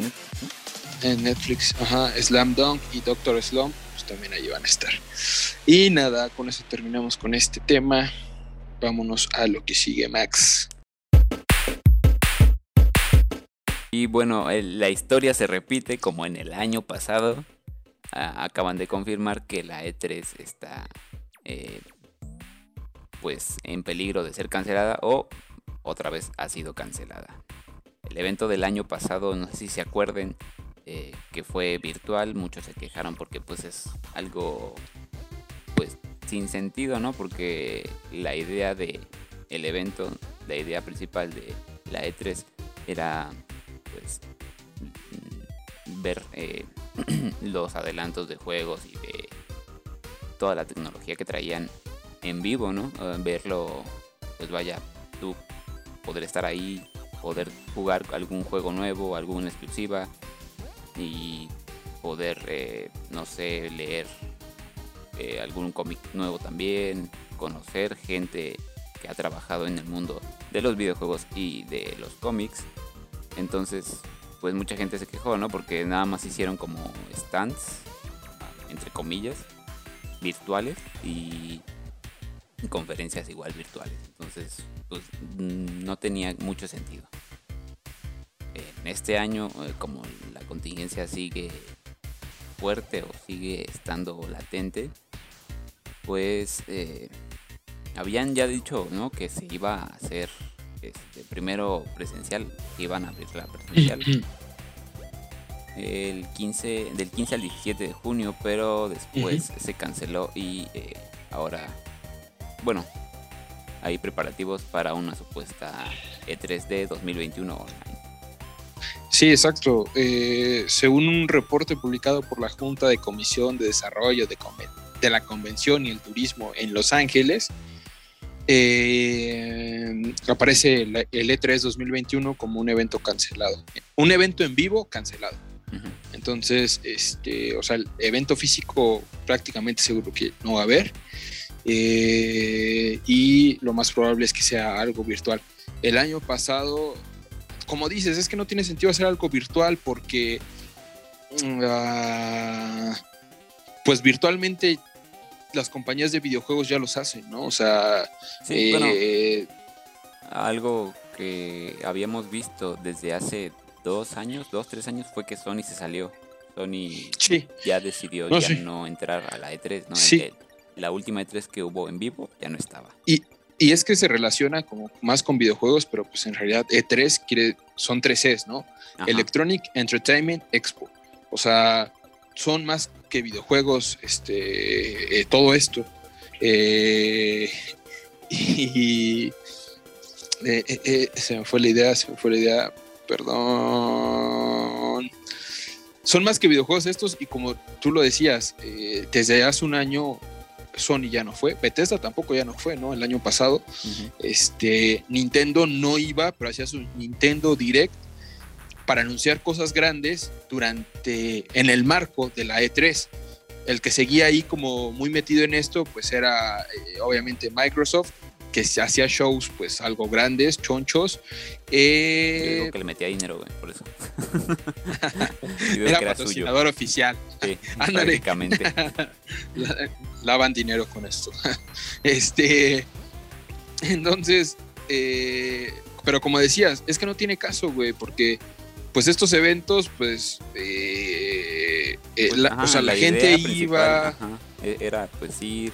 en, Netflix. Ajá, Slam Dunk y Doctor Slump, pues también ahí van a estar. Y nada, con eso terminamos con este tema. Vámonos a lo que sigue, Max. Y bueno, la historia se repite como en el año pasado acaban de confirmar que la E3 está eh, pues en peligro de ser cancelada o otra vez ha sido cancelada. El evento del año pasado, no sé si se acuerden, eh, que fue virtual, muchos se quejaron porque pues es algo pues sin sentido, ¿no? Porque la idea de evento, la idea principal de la E3 era pues ver eh, [CLEARS THROAT] los adelantos de juegos y de toda la tecnología que traían en vivo, ¿no? Verlo, pues vaya, tú poder estar ahí, poder jugar algún juego nuevo, alguna exclusiva y poder, eh, no sé, leer eh, algún cómic nuevo también, conocer gente que ha trabajado en el mundo de los videojuegos y de los cómics. Entonces, pues mucha gente se quejó, ¿no? Porque nada más hicieron como stands, entre comillas, virtuales y conferencias igual virtuales. Entonces, pues mm, no tenía mucho sentido. En este año, eh, como la contingencia sigue fuerte o sigue estando latente, pues eh, habían ya dicho ¿no? que se iba a hacer este, primero presencial, que iban a abrir la presencial el 15, del 15 al 17 de junio, pero después se canceló y eh, ahora, bueno, hay preparativos para una supuesta E3D 2021 online. Sí, exacto. Eh, según un reporte publicado por la Junta de Comisión de Desarrollo de, de la Convención y el Turismo en Los Ángeles, eh, aparece el, E3 2021 como un evento cancelado. Un evento en vivo cancelado. Entonces, este, o sea, el evento físico prácticamente seguro que no va a haber. Eh, y lo más probable es que sea algo virtual. El año pasado, como dices, es que no tiene sentido hacer algo virtual porque, uh, pues virtualmente las compañías de videojuegos ya los hacen, ¿no? O sea, eh, algo que habíamos visto desde hace dos años, dos, tres años fue que Sony se salió. Sony ya decidió ya no entrar a la E3, ¿no? Sí. La última E3 que hubo en vivo ya no estaba. Y, es que se relaciona como más con videojuegos, pero pues en realidad E3 quiere, son tres E's, ¿no? Electronic Entertainment Expo. O sea, son más que videojuegos, este, eh, todo esto. Eh, [LAUGHS] y eh, se me fue la idea, se me fue la idea perdón. Son más que videojuegos estos y como tú lo decías, desde hace un año Sony ya no fue, Bethesda tampoco ya no fue, ¿no? El año pasado, este, Nintendo no iba, pero hacía su Nintendo Direct para anunciar cosas grandes durante, en el marco de la E3. El que seguía ahí como muy metido en esto, pues era eh, obviamente Microsoft, que hacía shows pues algo grandes, chonchos. Eh... que le metía dinero, güey, por eso. [LAUGHS] era, era patrocinador oficial. Sí, [LAUGHS] prácticamente. [LAUGHS] lavan dinero con esto. este, entonces, eh, pero como decías, es que no tiene caso, güey, porque pues estos eventos, pues, eh, eh pues, la, o sea, la, gente iba... E-, era pues ir,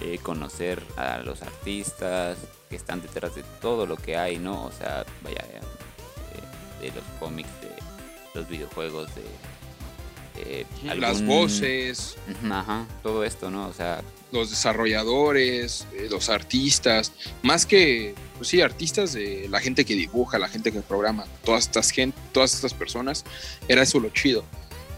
eh, conocer a los artistas que están detrás de todo lo que hay, ¿no? O sea, vaya, eh, de los cómics, de los videojuegos, de... Las voces. Ajá, todo esto, ¿no? O sea... Los desarrolladores, los artistas, más que, pues sí, artistas la gente que dibuja, la gente que programa, todas estas gente, todas estas personas, era eso lo chido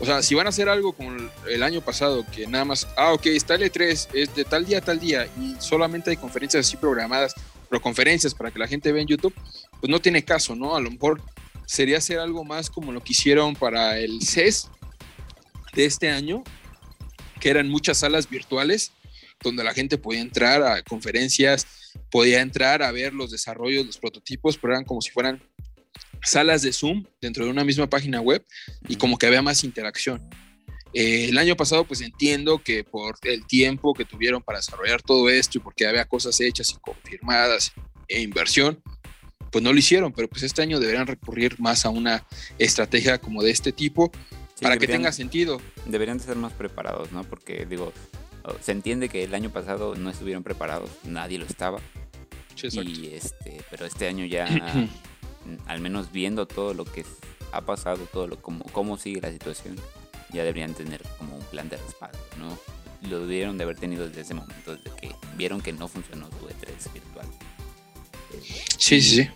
o sea, si van a hacer algo como el año pasado, que nada más, ah, ok, está el E3, es de tal día a tal día, y solamente hay conferencias así programadas, pero conferencias para que la gente vea en YouTube, pues no tiene caso, ¿no? A lo mejor sería hacer algo más como lo que hicieron para el CES de este año, que eran muchas salas virtuales, donde la gente podía entrar a conferencias, podía entrar a ver los desarrollos, los prototipos, pero eran como si fueran salas de Zoom dentro de una misma página web y como que había más interacción. Eh, el año pasado pues entiendo que por el tiempo que tuvieron para desarrollar todo esto y porque había cosas hechas y confirmadas e inversión, pues no lo hicieron, pero pues este año deberían recurrir más a una estrategia como de este tipo para que tenga sentido. Deberían de ser más preparados, ¿no? Porque digo, se entiende que el año pasado no estuvieron preparados, nadie lo estaba. y este, pero este año ya [CLEARS THROAT] al menos viendo todo lo que ha pasado, todo lo cómo, cómo sigue la situación, ya deberían tener como un plan de respaldo, ¿no? Lo debieron de haber tenido desde ese momento, desde que vieron que no funcionó su E3 virtual. Sí, sí, sí.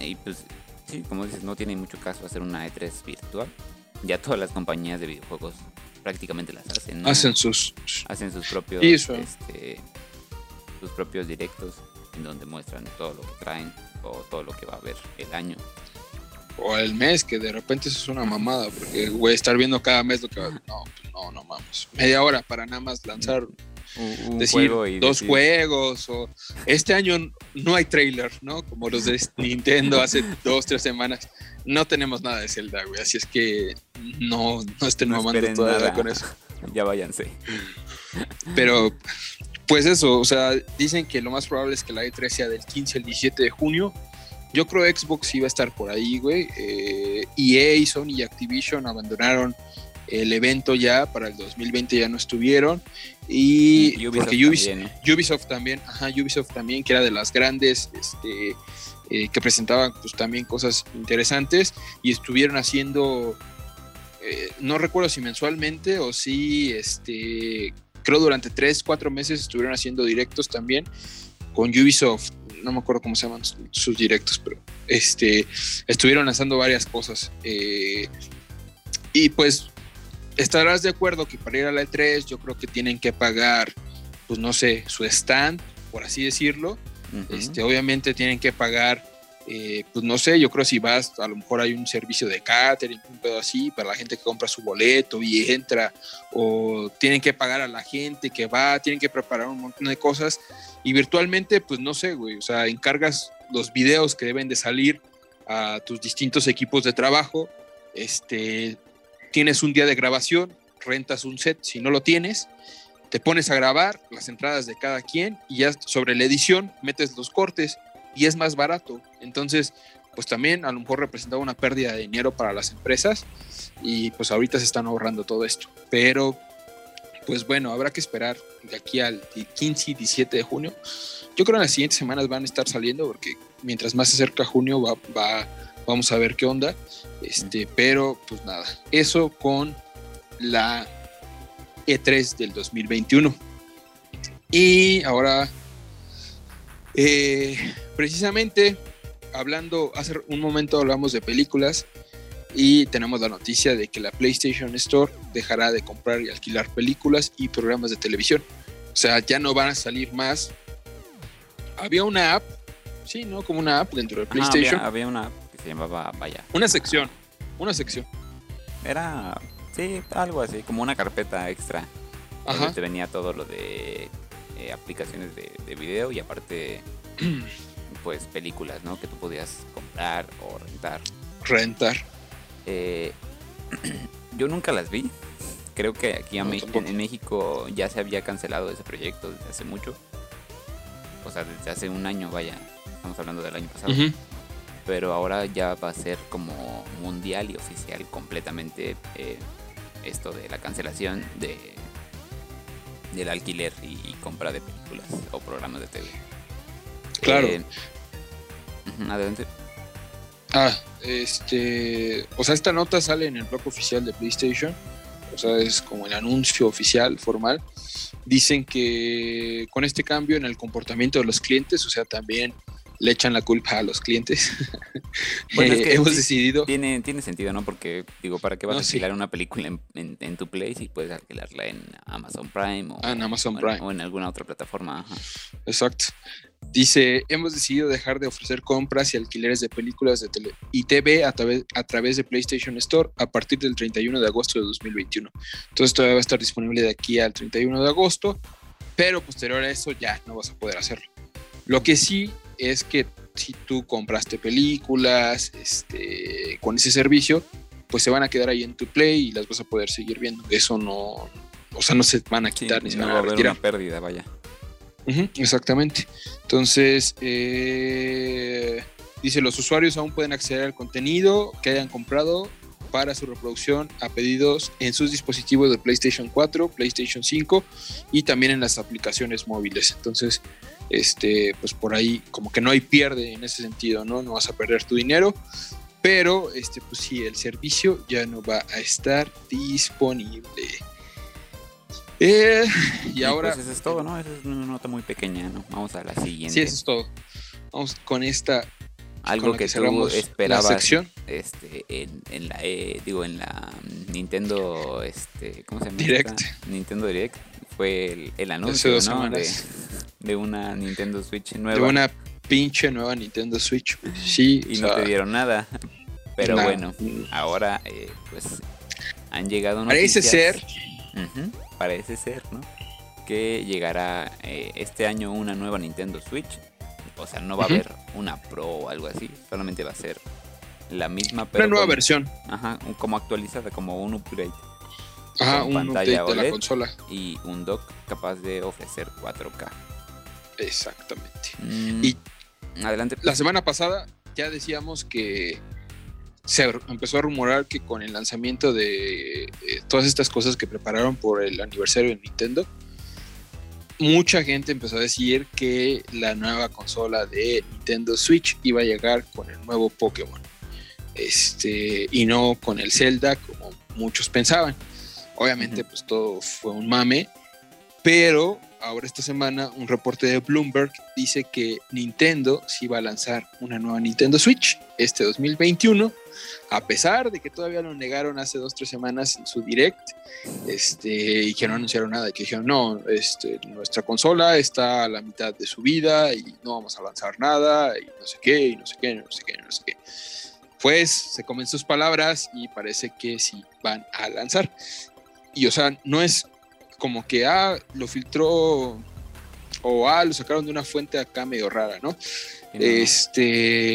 y pues, sí, como dices, no tiene mucho caso hacer una E3 virtual. Ya todas las compañías de videojuegos prácticamente las hacen. Hacen sus... Hacen sus propios... Este, sus propios directos en donde muestran todo lo que traen o todo lo que va a haber el año. O el mes, que de repente eso es una mamada, porque a estar viendo cada mes lo que va a... No, pues no, no mames. Media hora para nada más lanzar un, juego y dos juegos o este año no hay trailer, ¿no? Como los de [LAUGHS] Nintendo hace dos, tres semanas. No tenemos nada de Zelda, güey, así es que no, no estén mamando todavía con eso. [LAUGHS] Ya váyanse. Pero Pues eso, o sea, dicen que lo más probable es que la E3 sea del 15 al 17 de junio. Yo creo Xbox iba a estar por ahí, güey. Eh, EA, Sony y Activision abandonaron el evento ya para el 2020 ya no estuvieron y Ubisoft porque Ubisoft también, ¿eh? Ubisoft también, ajá, Ubisoft también que era de las grandes este eh, que presentaban pues también cosas interesantes y estuvieron haciendo eh, no recuerdo si mensualmente o si este creo durante tres cuatro meses estuvieron haciendo directos también con Ubisoft no me acuerdo cómo se llaman sus- directos pero este estuvieron lanzando varias cosas y pues estarás de acuerdo que para ir a la E3 yo creo que tienen que pagar pues no sé su stand por así decirlo. Este, obviamente tienen que pagar, eh, pues no sé, yo creo si vas, a lo mejor hay un servicio de catering, un pedo así, para la gente que compra su boleto y entra, o tienen que pagar a la gente que va, tienen que preparar un montón de cosas, y virtualmente, pues no sé, güey, o sea, encargas los videos que deben de salir a tus distintos equipos de trabajo, este, tienes un día de grabación, rentas un set, si no lo tienes, te pones a grabar las entradas de cada quien y ya sobre la edición metes los cortes y es más barato. Entonces, pues también a lo mejor representaba una pérdida de dinero para las empresas y pues ahorita se están ahorrando todo esto. Pero, pues bueno, habrá que esperar de aquí al 15 y 17 de junio. Yo creo que en las siguientes semanas van a estar saliendo porque mientras más se acerca junio va, va, vamos a ver qué onda. Este, pero pues nada, eso con la E3 del 2021. Y ahora, eh, precisamente hablando, hace un momento hablamos de películas y tenemos la noticia de que la PlayStation Store dejará de comprar y alquilar películas y programas de televisión. O sea, ya no van a salir más. Había una app, sí, ¿no? Como una app dentro de PlayStation. había, había una que se llamaba Vaya. Una sección, una sección. Era, sí, algo así, como una carpeta extra. Donde Ajá. te venía todo lo de eh, aplicaciones de, de video y aparte, [CLEARS THROAT] pues películas, ¿no? Que tú podías comprar o rentar. Rentar. Eh, [CLEARS THROAT] yo nunca las vi. Creo que aquí a No, en, en México ya se había cancelado ese proyecto desde hace mucho. O sea, desde hace un año, vaya. Estamos hablando del año pasado. Pero ahora ya va a ser como mundial y oficial completamente eh, esto de la cancelación de del alquiler y, y compra de películas o programas de TV. Claro. Eh, adelante. Ah, este. O sea, esta nota sale en el blog oficial de PlayStation. O sea, es como el anuncio oficial, formal. Dicen que con este cambio en el comportamiento de los clientes, o sea, también le echan la culpa a los clientes. [LAUGHS] Bueno, es Eh, que hemos decidido. Tiene, tiene sentido, ¿no? Porque, digo, ¿para qué vas No, a sí. alquilar una película en, en- en tu Play si puedes alquilarla en Amazon Prime o, Ah, en Amazon o Prime. o en alguna otra plataforma? Ajá. Exacto. Dice, hemos decidido dejar de ofrecer compras y alquileres de películas de tele y TV a través, a través de PlayStation Store a partir del 31 de agosto de 2021. Entonces todavía va a estar disponible de aquí al 31 de agosto, pero posterior a eso ya no vas a poder hacerlo. Lo que sí es que si tú compraste películas este, con ese servicio, pues se van a quedar ahí en tu Play y las vas a poder seguir viendo. Eso no, o sea, no se van a Sí, quitar ni se no van va a a haber retirar. una pérdida, vaya. Exactamente. Entonces, eh, dice, los usuarios aún pueden acceder al contenido que hayan comprado para su reproducción a pedidos en sus dispositivos de PlayStation 4, PlayStation 5 y también en las aplicaciones móviles. Entonces, este, pues por ahí como que no hay pierde en ese sentido, ¿no? No vas a perder tu dinero, pero este, pues sí, el servicio ya no va a estar disponible. Eh, y, Y ahora... Pues eso es todo, ¿no? Esa es una nota muy pequeña, ¿no? Vamos a la siguiente. Sí, eso es todo. Vamos con esta Algo con la que, tú esperabas sección. este, en, en la E, digo, en la Nintendo, este, ¿cómo se llama? Direct. Nintendo Direct fue el, el anuncio, dos ¿no? De, de una Nintendo Switch de nueva. una pinche nueva Nintendo Switch. Sí, y no sea, te dieron nada. Pero nada. bueno, ahora eh, pues han llegado Parece noticias. ser, Ujú, parece ser, ¿no? Que llegará eh, este año una nueva Nintendo Switch. O sea, no va a haber una Pro o algo así. Solamente va a ser la misma, pero una nueva con- versión. Ajá, un- como actualizada, como un upgrade. Ajá, un pantalla update de la OLED consola. y un dock capaz de ofrecer 4K. Exactamente. Mm, Y adelante. la semana pasada ya decíamos que se empezó a rumorar que con el lanzamiento de eh, todas estas cosas que prepararon por el aniversario de Nintendo, mucha gente empezó a decir que la nueva consola de Nintendo Switch iba a llegar con el nuevo Pokémon. Este, y no con el Zelda como muchos pensaban. Obviamente, pues todo fue un mame, pero ahora esta semana un reporte de Bloomberg dice que Nintendo sí va a lanzar una nueva Nintendo Switch este 2021, a pesar de que todavía lo negaron hace dos tres semanas en su direct, este, y que no anunciaron nada, y que dijeron no, este, nuestra consola está a la mitad de su vida y no vamos a lanzar nada y no sé qué y no sé qué, no sé qué, no sé qué. Pues se comen sus palabras y parece que sí van a lanzar. Y o sea, no es como que ah, lo filtró o ah, lo sacaron de una fuente acá medio rara, ¿no? Este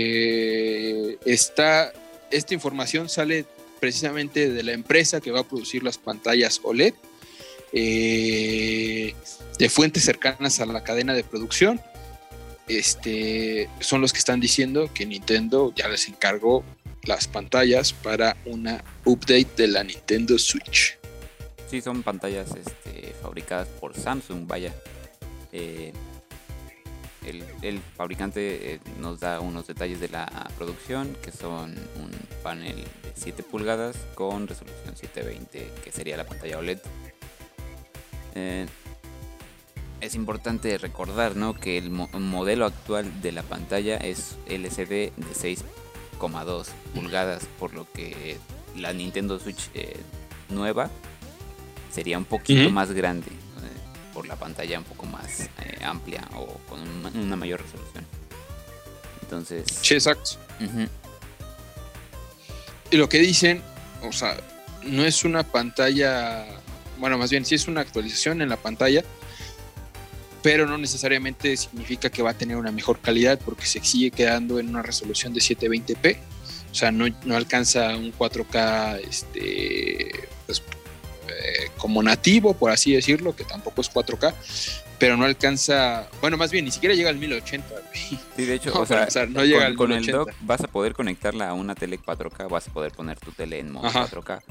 está esta información sale precisamente de la empresa que va a producir las pantallas OLED eh, de fuentes cercanas a la cadena de producción. Este son los que están diciendo que Nintendo ya les encargó las pantallas para una update de la Nintendo Switch. Sí, son pantallas este, fabricadas por Samsung, vaya. Eh, el, fabricante eh, nos da unos detalles de la producción, que son un panel de 7 pulgadas con resolución 720, que sería la pantalla OLED. Eh, es importante recordar ¿no? que el mo- modelo actual de la pantalla es LCD de 6,2 pulgadas, por lo que la Nintendo Switch nueva sería un poquito más grande eh, por la pantalla un poco más eh, amplia o con un- una mayor resolución. Entonces, Sí, exacto. Y lo que dicen, o sea, no es una pantalla, bueno, más bien sí es una actualización en la pantalla, pero no necesariamente significa que va a tener una mejor calidad porque se sigue quedando en una resolución de 720p, o sea, no, no alcanza un 4K este, pues, eh, como nativo, por así decirlo, que tampoco es 4K, pero no alcanza, bueno, más bien ni siquiera llega al 1080. güey. sí, de hecho, [LAUGHS] No, o sea, para empezar, no llega con, al con el 1080. dock vas a poder conectarla a una tele 4K, vas a poder poner tu tele en modo Ajá. 4K,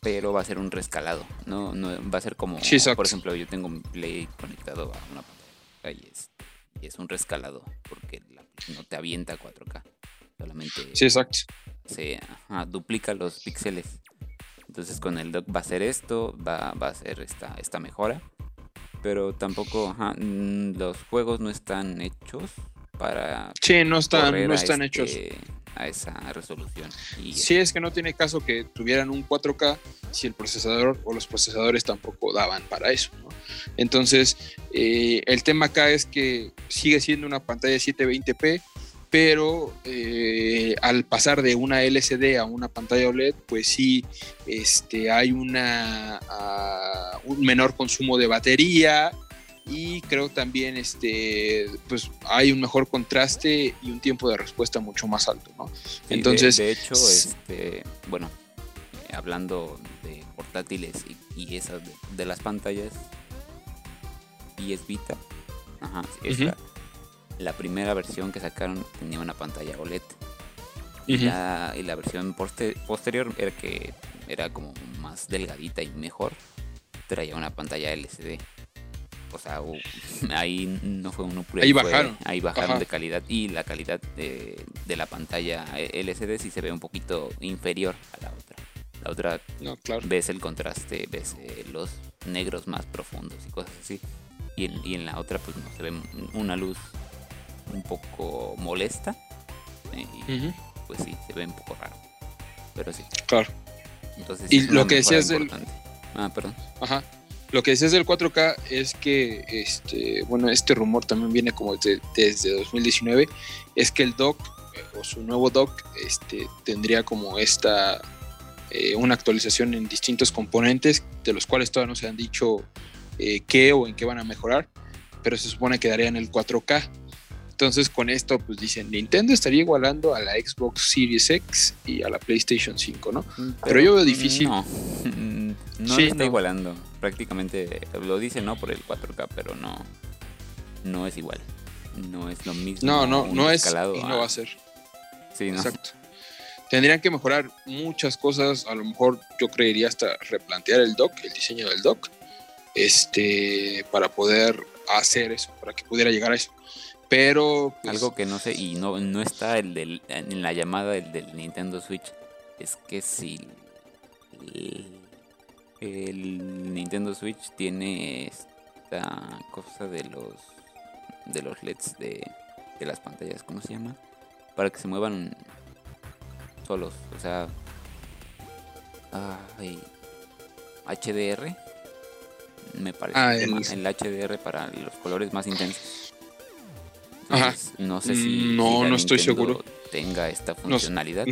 pero va a ser un rescalado, no, no va a ser como, Sí, por ejemplo, yo tengo mi Play conectado a una pantalla y es, y es un rescalado porque la- no te avienta 4K, solamente Sí, exacto. se ajá, duplica los píxeles. Entonces con el dock va a ser esto, va, va a ser esta, esta mejora. Pero tampoco, ajá, mm, los juegos no están hechos para Sí, no están, no a están este- hechos. a esa resolución. Y Sí, es que no tiene caso que tuvieran un 4K si el procesador o los procesadores tampoco daban para eso. ¿no? Entonces, eh, el tema acá es que sigue siendo una pantalla 720p, pero eh, al pasar de una LCD a una pantalla OLED, pues sí, este, hay una, ah, un menor consumo de batería y creo también este pues hay un mejor contraste y un tiempo de respuesta mucho más alto ¿no? Sí, Entonces, de, hecho, este, bueno, eh, hablando de portátiles y, y esas de, de las pantallas, PS Vita, ajá, sí, Ujú. esta, la primera versión que sacaron tenía una pantalla OLED. Y, Ujú. la, y la versión poste- posterior era que era como más delgadita y mejor. Traía una pantalla LCD. O sea, [LAUGHS] ahí no fue un upgrade. Ahí fue- bajaron. ahí bajaron Ajá. de calidad. Y la calidad de, de la pantalla LCD sí se ve un poquito inferior a la otra. La otra No, claro. ves el contraste, ves eh, los negros más profundos y cosas así. Y en, y en la otra pues no se ve una luz un poco molesta. eh, y pues sí, se ve un poco raro. Pero sí. Claro. Entonces Y lo que decías del-. Ah, perdón. Ajá. Lo que decías del 4K es que, este, bueno, este rumor también viene como de- desde 2019, es que el dock eh, o su nuevo dock este, tendría como esta, eh, una actualización en distintos componentes, de los cuales todavía no se han dicho eh, qué o en qué van a mejorar, pero se supone que darían el 4K. Entonces con esto pues dicen, Nintendo estaría igualando a la Xbox Series X y a la PlayStation 5, ¿no? Pero yo veo difícil. No. [LAUGHS] Mm, No Sí, está no. igualando. Prácticamente lo dice no por el 4K, pero no. No es igual. No es lo mismo. No, no, no es escalado y no va a ser. Sí, no. Exacto. Tendrían que mejorar muchas cosas. A lo mejor yo creería hasta replantear el dock, el diseño del dock, este, para poder hacer eso, para que pudiera llegar a eso. Pero pues, Algo que no sé, y no, no está el del, en la llamada del, del Nintendo Switch, es que si el, el Nintendo Switch tiene esta cosa de los de los LEDs de, de las pantallas, ¿cómo se llama? Para que se muevan solos, o sea, ay, HDR, me parece, Ah, el- el HDR para los colores más intensos. Ajá. No sé si, Mm, no, estoy Nintendo seguro. tenga esta funcionalidad.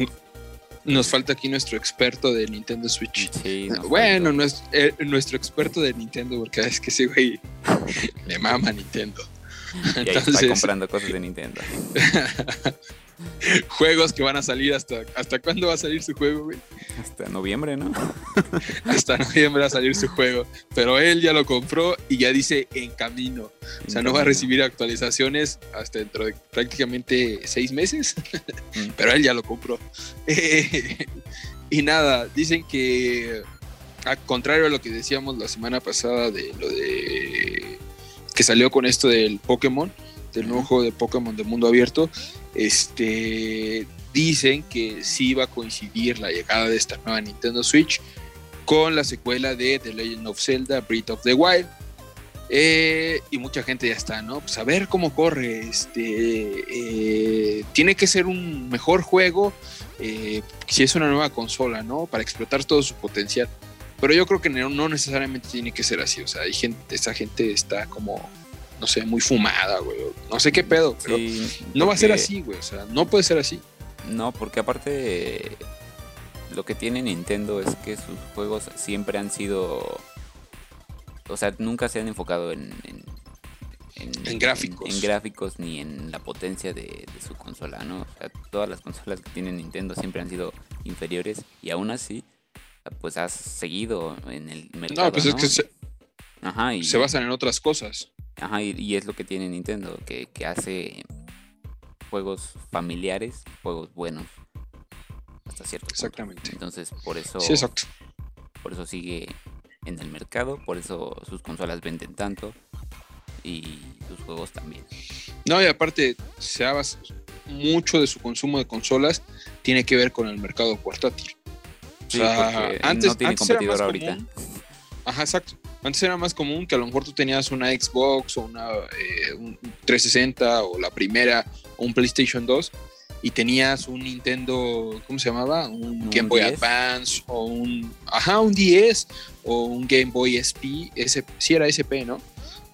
nos falta aquí nuestro experto de Nintendo Switch. Sí, bueno, es- eh, nuestro experto de Nintendo, porque es que ese güey [LAUGHS] le mama Nintendo. y ahí está comprando cosas de Nintendo. [LAUGHS] [LAUGHS] Juegos que van a salir hasta. ¿Hasta cuándo va a salir su juego, güey? Hasta noviembre, ¿no? [LAUGHS] Hasta noviembre va a salir su juego. Pero él ya lo compró y ya dice en camino. O sea, no va a recibir actualizaciones hasta dentro de prácticamente seis meses. Mm. [LAUGHS] Pero él ya lo compró. y nada, dicen que, a contrario a lo que decíamos la semana pasada de lo de que salió con esto del Pokémon, del nuevo juego de Pokémon de mundo abierto, este dicen que sí va a coincidir la llegada de esta nueva Nintendo Switch con la secuela de The Legend of Zelda Breath of the Wild. Eh, y mucha gente ya está, ¿no? Pues a ver cómo corre. Este eh, tiene que ser un mejor juego eh, si es una nueva consola, ¿no? Para explotar todo su potencial. Pero yo creo que no, necesariamente tiene que ser así. O sea, esa gente está como, no sé, muy fumada, güey. No sé qué pedo, pero Sí, no va a ser así, güey. O sea, no puede ser así. No, porque aparte lo que tiene Nintendo es que sus juegos siempre han sido... O sea, nunca se han enfocado en... En, En gráficos. En, en gráficos ni en la potencia de, de su consola, ¿no? O sea, todas las consolas que tiene Nintendo siempre han sido inferiores y aún así, pues has seguido en el mercado, No, pues es ¿no? que se, Ajá, y, se basan en otras cosas. Ajá, y, y es lo que tiene Nintendo, que, que hace juegos familiares, juegos buenos. Hasta cierto punto. Exactamente. Entonces, por eso, Sí, exacto. por eso sigue en el mercado, por eso sus consolas venden tanto y sus juegos también. No, y aparte, se ha mucho de su consumo de consolas tiene que ver con el mercado portátil. O sea, antes, no tiene antes era competidor ahorita. común. Ajá, exacto. Antes era más común que a lo mejor tú tenías una Xbox o una eh, un 360 o la primera o un PlayStation 2 y tenías un Nintendo, ¿cómo se llamaba? Un ¿Un Game Boy 10? Advance o un, ajá, un 10 o un Game Boy SP, ese, sí era SP, ¿no?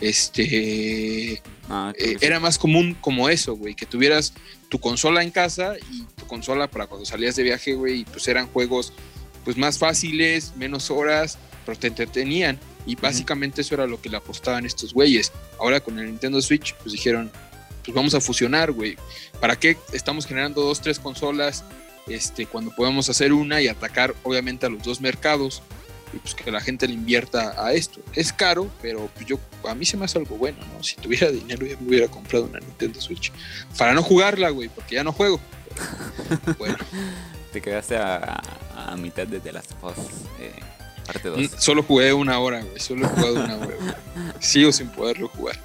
Este, Ah, eh, era más común como eso, güey, que tuvieras tu consola en casa y tu consola para cuando salías de viaje, güey, y pues eran juegos pues más fáciles, menos horas, pero te entretenían. Y básicamente eso era lo que le apostaban estos güeyes. Ahora con el Nintendo Switch, pues dijeron, pues vamos a fusionar, güey. ¿Para qué estamos generando dos, tres consolas este, cuando podemos hacer una y atacar obviamente a los dos mercados? Y pues que la gente le invierta a esto. Es caro, pero pues yo, a mí se me hace algo bueno, ¿no? Si tuviera dinero ya me hubiera comprado una Nintendo Switch. Para no jugarla, güey, porque ya no juego. Pero, [LAUGHS] bueno, Te quedaste a, a mitad de The Last of Us, eh, parte 2. Mm, solo jugué una hora, güey. Solo he jugado una hora, güey. Sigo sin poderlo jugar.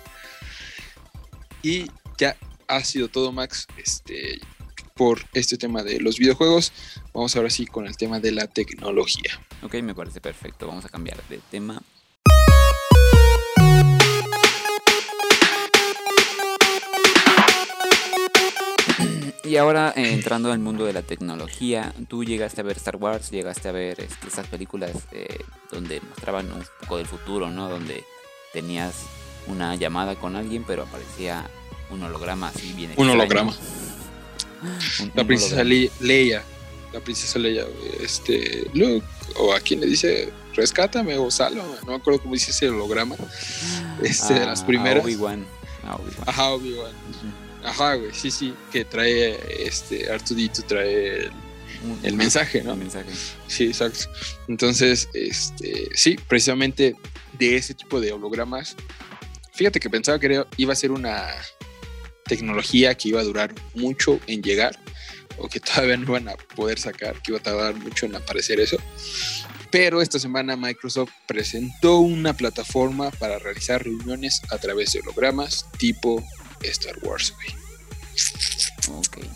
Y ya ha sido todo, Max, este, por este tema de los videojuegos. Vamos ahora sí con el tema de la tecnología. Ok, me parece perfecto. Vamos a cambiar de tema. Y ahora eh, entrando al mundo de la tecnología, tú llegaste a ver Star Wars, llegaste a ver este, esas películas eh, donde mostraban un poco del futuro, ¿no? Donde tenías una llamada con alguien, pero aparecía un holograma así bien Un holograma. Un- La un princesa holograma. Leia. La princesa Leia, este, Luke, o a quien le dice, rescátame o sálvame. No me acuerdo cómo dice ese holograma. Este, de las Ah, primeras. A Obi-Wan. Obi-Wan. Ajá, Obi-Wan. Ajá, güey, sí, sí, que trae este R2D2 trae el, el mensaje, ¿no? El mensaje. Sí, exacto. Entonces, este, sí, precisamente de ese tipo de hologramas. Fíjate que pensaba que iba a ser una tecnología que iba a durar mucho en llegar o que todavía no iban a poder sacar, que iba a tardar mucho en aparecer eso. Pero esta semana Microsoft presentó una plataforma para realizar reuniones a través de hologramas tipo Star Wars. Ok. [LAUGHS]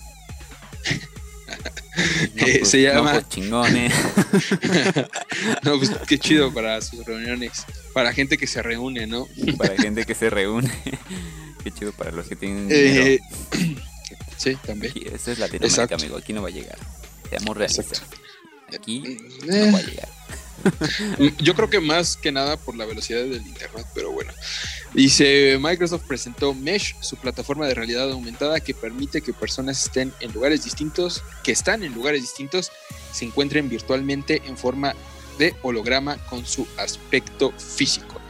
Eh, pues, se llama. No, pues, chingón, ¿eh? [LAUGHS] no, pues qué chido para sus reuniones. Para gente que se reúne, ¿no? [LAUGHS] Para gente que se reúne. qué chido para los que tienen. Eh, [CLEARS THROAT] sí, también. Aquí, esa es Latinoamérica, Exacto. amigo. Aquí no va a llegar. Seamos realistas. Aquí Eh, no va a llegar. Yo creo que más que nada por la velocidad del internet, pero bueno. Dice, Microsoft presentó Mesh, su plataforma de realidad aumentada que permite que personas estén en lugares distintos, que están en lugares distintos, se encuentren virtualmente en forma de holograma con su aspecto físico.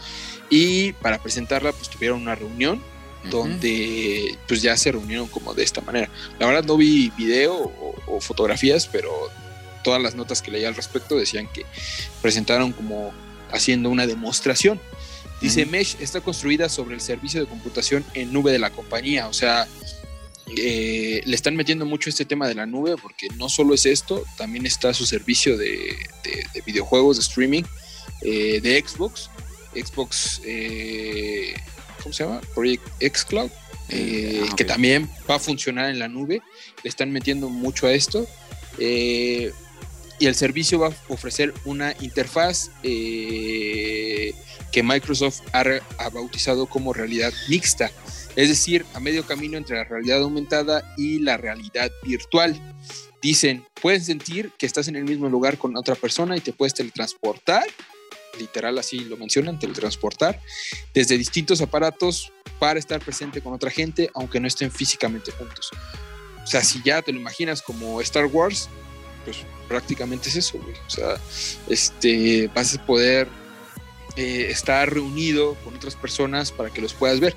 Y para presentarla, pues tuvieron una reunión donde pues ya se reunieron como de esta manera. La verdad no vi video o, o fotografías, pero todas las notas que leí al respecto decían que presentaron como haciendo una demostración. Dice. Mesh está construida sobre el servicio de computación en nube de la compañía, o sea, eh, le están metiendo mucho este tema de la nube porque no solo es esto, también está su servicio de, de- de videojuegos, de streaming, eh, de Xbox, Xbox, eh, ¿cómo se llama? Project Xcloud, eh, Ah, que también va a funcionar en la nube, le están metiendo mucho a esto. eh, y el servicio va a ofrecer una interfaz eh, que Microsoft ha, bautizado como realidad mixta, es decir, a medio camino entre la realidad aumentada y la realidad virtual. Dicen, puedes sentir que estás en el mismo lugar con otra persona y te puedes teletransportar, literal así lo mencionan, teletransportar, desde distintos aparatos para estar presente con otra gente, aunque no estén físicamente juntos. O sea, si ya te lo imaginas como Star Wars, pues prácticamente es eso, güey. O sea, este, vas a poder eh, estar reunido con otras personas para que los puedas ver.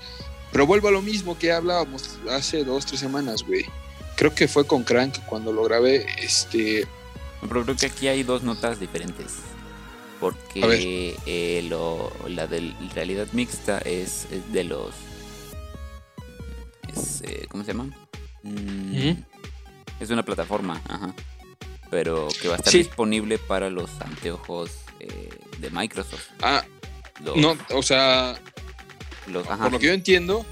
Pero vuelvo a lo mismo que hablábamos hace dos, tres semanas, güey. Creo que fue con Crank cuando lo grabé. Este, Pero creo que aquí hay dos notas diferentes. Porque eh, lo, la de realidad mixta es, es de los. Es, eh, ¿Cómo se llama? Mm. Es una plataforma, ajá. Pero que va a estar Sí. disponible para los anteojos eh, de Microsoft. ah, Los, no, o sea, los- ajá, por lo que yo entiendo,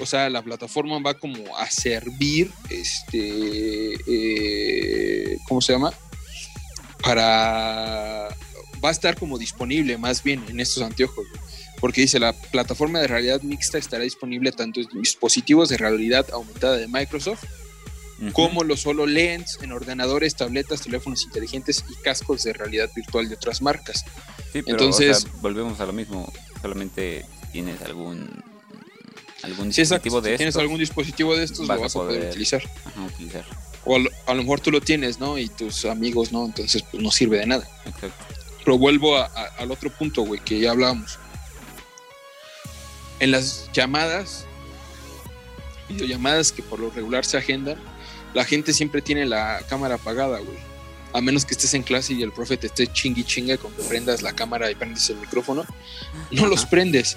o sea, la plataforma va como a servir, este, eh, ¿cómo se llama? Para, va a estar como disponible más bien en estos anteojos, porque dice, la plataforma de realidad mixta estará disponible tanto en dispositivos de realidad aumentada de Microsoft, ujú. como los HoloLens en ordenadores, tabletas, teléfonos inteligentes y cascos de realidad virtual de otras marcas. Sí, pero, Entonces- o sea, volvemos a lo mismo. Solamente tienes algún algún Si dispositivo de si tienes estos, algún dispositivo de estos, vas lo vas a poder poder- utilizar. ajá, utilizar. O a lo, a lo mejor tú lo tienes, ¿no? Y tus amigos, ¿no? Entonces, pues no sirve de nada. Exacto. Pero vuelvo a- a- al otro punto, güey, que ya hablábamos. En las llamadas, videollamadas que por lo regular se agendan, la gente siempre tiene la cámara apagada, güey. A menos que estés en clase y el profe te esté chingui chinga con que prendas la cámara y prendes el micrófono. No los prendes.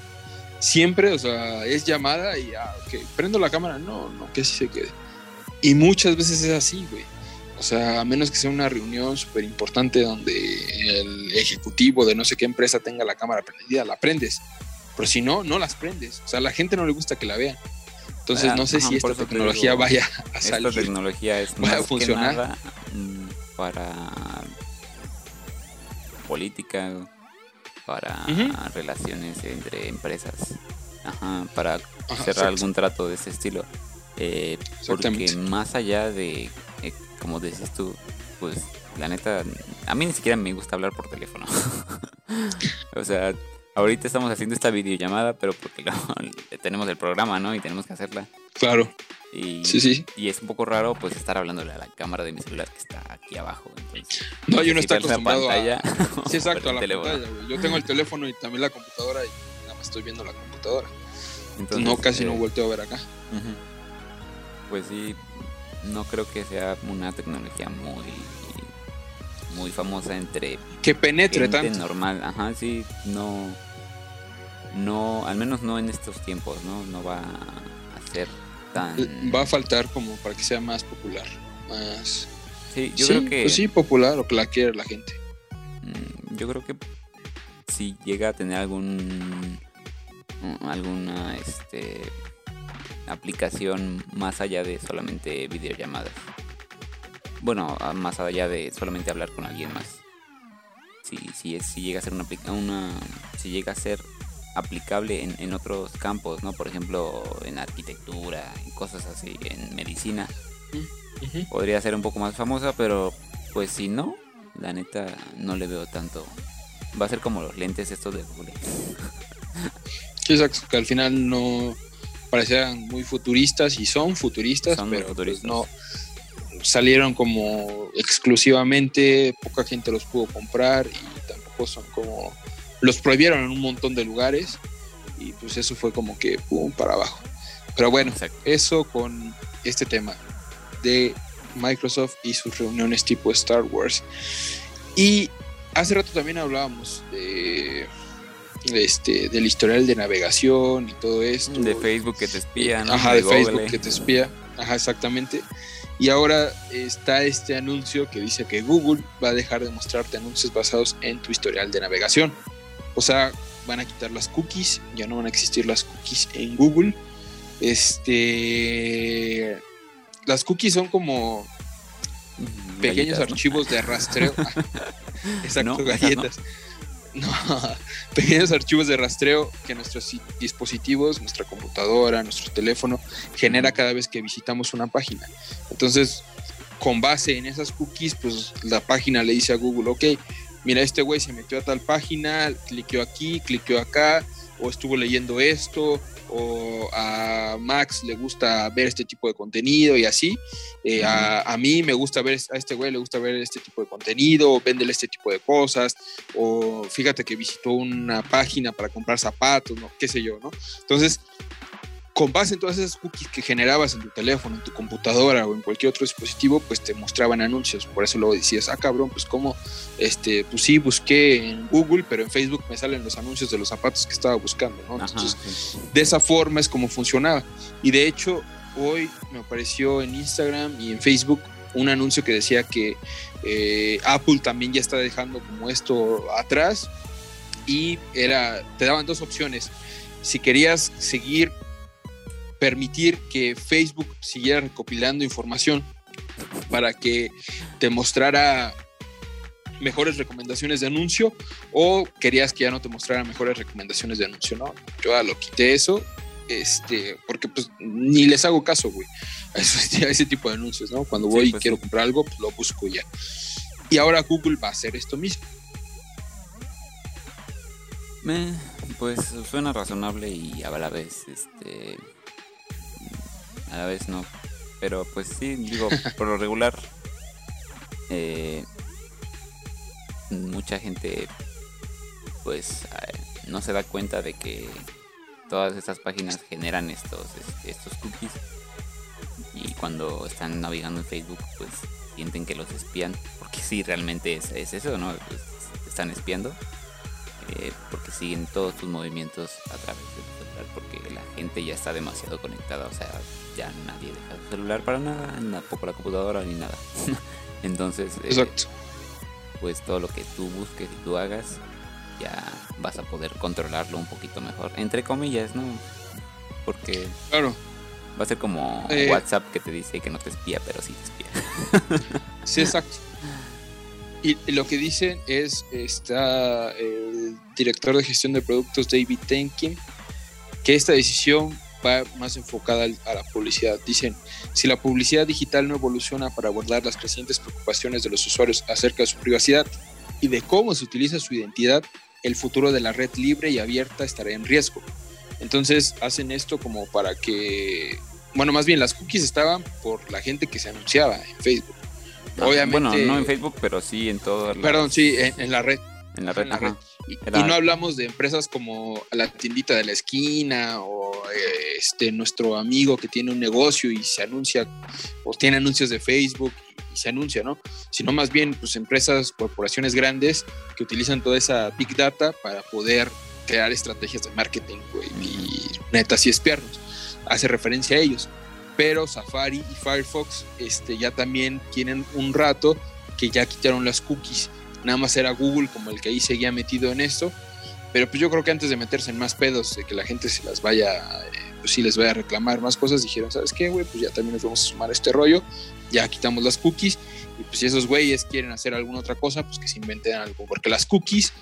Siempre, o sea, es llamada y ya, ok, prendo la cámara. No, no, que así se quede. Y muchas veces es así, güey. O sea, a menos que sea una reunión súper importante donde el ejecutivo de no sé qué empresa tenga la cámara prendida, la prendes. Pero si no, no las prendes. O sea, a la gente no le gusta que la vean. Entonces, Ah, no sé ajá, si esta tecnología digo, vaya a Esta salir. tecnología es ¿Va a más funcionar? que nada mm, para política, para relaciones entre empresas, Ajá, para Ajá, cerrar algún trato de ese estilo. Eh, porque más allá de, eh, como decís tú, pues la neta, a mí ni siquiera me gusta hablar por teléfono. [LAUGHS] o sea, ahorita estamos haciendo esta videollamada, pero porque lo- [LAUGHS] tenemos el programa, ¿no? Y tenemos que hacerla. Claro, Y, sí, sí. y es un poco raro pues estar hablándole a la cámara de mi celular que está aquí abajo. Entonces, No, yo no una acostumbrado a- pantalla. [LAUGHS] Sí, [LAUGHS] exacto, a la pantalla, güey. Yo tengo el teléfono y también la computadora y nada más estoy viendo la computadora. Entonces, no, casi no eh, volteo a ver acá. Pues sí, no creo que sea una tecnología muy muy famosa entre que penetre gente tanto. normal, ajá, sí, no no, al menos no en estos tiempos, ¿no? No va a ser tan Va a faltar como para que sea más popular, más Sí, yo sí, creo que pues sí, popular o que la quiera la gente. Mm, Yo creo que si llega a tener algún mm, alguna este aplicación más allá de solamente videollamadas. Bueno, más allá de solamente hablar con alguien más. Si, si, es, si llega a ser una, una si llega a ser aplicable en, en otros campos, ¿no? Por ejemplo, en arquitectura, en cosas así, en medicina, podría ser un poco más famosa, pero pues si no, la neta no le veo tanto. Va a ser como los lentes estos de Google. [LAUGHS] Sí, exacto, que al final no parecían muy futuristas y son futuristas, Son pero pues no salieron como exclusivamente, poca gente los pudo comprar y tampoco son como los prohibieron en un montón de lugares y pues eso fue como que pum para abajo. Pero bueno, Exacto. eso con este tema de Microsoft y sus reuniones tipo Star Wars. Y hace rato también hablábamos de, de este del historial de navegación y todo esto. De Facebook que te espía, ¿no? Ajá, de. Facebook que te espía. Ajá, exactamente. Y ahora está este anuncio que dice que Google va a dejar de mostrarte anuncios basados en tu historial de navegación. O sea, van a quitar las cookies, ya no van a existir las cookies en Google. Este las cookies son como Mm, pequeños archivos de rastreo. [LAUGHS] Exacto, No, esas no. galletas. No, [LAUGHS] pequeños archivos de rastreo que nuestros si- dispositivos, nuestra computadora, nuestro teléfono genera cada vez que visitamos una página. Entonces, con base en esas cookies, pues la página le dice a Google, ok, mira, este güey se metió a tal página, cliqueó aquí, cliqueó acá, o estuvo leyendo esto, o a Max le gusta ver este tipo de contenido y así. Eh, a, a mí me gusta ver, a este güey le gusta ver este tipo de contenido, o véndele este tipo de cosas, o fíjate que visitó una página para comprar zapatos, ¿no? qué sé yo, ¿no? Entonces, con base en todas esas cookies que generabas en tu teléfono, en tu computadora o en cualquier otro dispositivo, pues te mostraban anuncios. Por eso luego decías, ah, cabrón, pues como, este, pues sí, busqué en Google, pero en Facebook me salen los anuncios de los zapatos que estaba buscando, ¿no? Ajá, Entonces, sí. de esa forma es como funcionaba. Y de hecho, hoy me apareció en Instagram y en Facebook un anuncio que decía que eh, Apple también ya está dejando como esto atrás y era, te daban dos opciones. Si querías seguir, permitir que Facebook siguiera recopilando información para que te mostrara mejores recomendaciones de anuncio o querías que ya no te mostrara mejores recomendaciones de anuncio, ¿no? Yo ya lo quité eso, este, porque pues ni les hago caso, güey, a, ese [LAUGHS] tipo de anuncios, ¿no? Cuando Sí, voy y pues, quiero comprar algo, pues lo busco ya. Y ahora Google va a hacer esto mismo. Eh, pues suena razonable y a la vez, este. A la vez no. Pero pues sí, digo, [LAUGHS] por lo regular. eh, mucha gente. Pues eh, no se da cuenta de que todas estas páginas generan estos, este, estos cookies. Y cuando están navegando en Facebook, pues sienten que los espían. Porque sí, realmente es, es eso, ¿no? Pues, están espiando eh, porque siguen todos tus movimientos a través de tu celular, porque la gente ya está demasiado conectada, o sea, ya nadie deja su celular para nada, tampoco la computadora ni nada. [LAUGHS] Entonces, eh, Exacto. pues todo lo que tú busques y tú hagas, ya vas a poder controlarlo un poquito mejor, entre comillas, ¿no? Porque Claro. va a ser como Eh. WhatsApp que te dice que no te espía, pero sí te espía. [LAUGHS] Sí, exacto. Y lo que dicen es, está el director de gestión de productos David Tenkin, que esta decisión va más enfocada a la publicidad. Dicen, si la publicidad digital no evoluciona para abordar las crecientes preocupaciones de los usuarios acerca de su privacidad y de cómo se utiliza su identidad, el futuro de la red libre y abierta estará en riesgo. Entonces hacen esto como para que, bueno, más bien las cookies estaban por la gente que se anunciaba en Facebook. Obviamente, Bueno, no en Facebook, pero sí en todo. Perdón, sí, en, en la red. En la red, en la red. Y, no hablamos de empresas como la tiendita de la esquina o eh, este, nuestro amigo que tiene un negocio y se anuncia o tiene anuncios de Facebook y, se anuncia, ¿no? Sino más bien pues empresas, corporaciones grandes que utilizan toda esa big data para poder crear estrategias de marketing, y netas y espiarnos. Hace referencia a ellos. Pero Safari y Firefox este, ya también tienen un rato que ya quitaron las cookies. Nada más era Google como el que ahí seguía metido en esto. Pero pues yo creo que antes de meterse en más pedos, de que la gente se las vaya, eh, pues sí les vaya a reclamar más cosas, dijeron, ¿sabes qué, güey? Pues ya también nos vamos a sumar a este rollo. Ya quitamos las cookies. Y pues si esos güeyes quieren hacer alguna otra cosa, pues que se inventen algo. Porque las cookies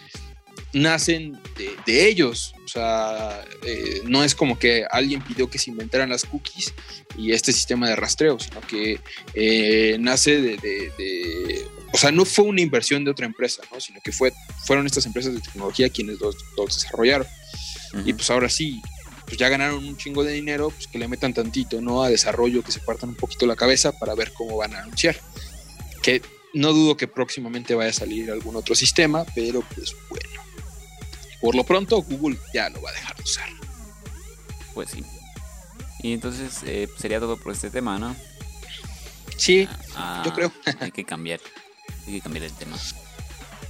nacen de, ellos. O sea, eh, no es como que alguien pidió que se inventaran las cookies y este sistema de rastreo, sino que eh, nace de, O sea, no fue una inversión de otra empresa, ¿no? sino que fue, fueron estas empresas de tecnología quienes los, desarrollaron. Y pues ahora sí, pues ya ganaron un chingo de dinero, pues que le metan tantito, ¿no? A desarrollo, que se partan un poquito la cabeza para ver cómo van a anunciar. Que no dudo que próximamente vaya a salir algún otro sistema, pero pues bueno. Por lo pronto, Google ya lo va a dejar de usar. Pues sí. Y entonces eh, sería todo por este tema, ¿no? Sí, ah, yo creo. [LAUGHS] hay que cambiar. Hay que cambiar el tema.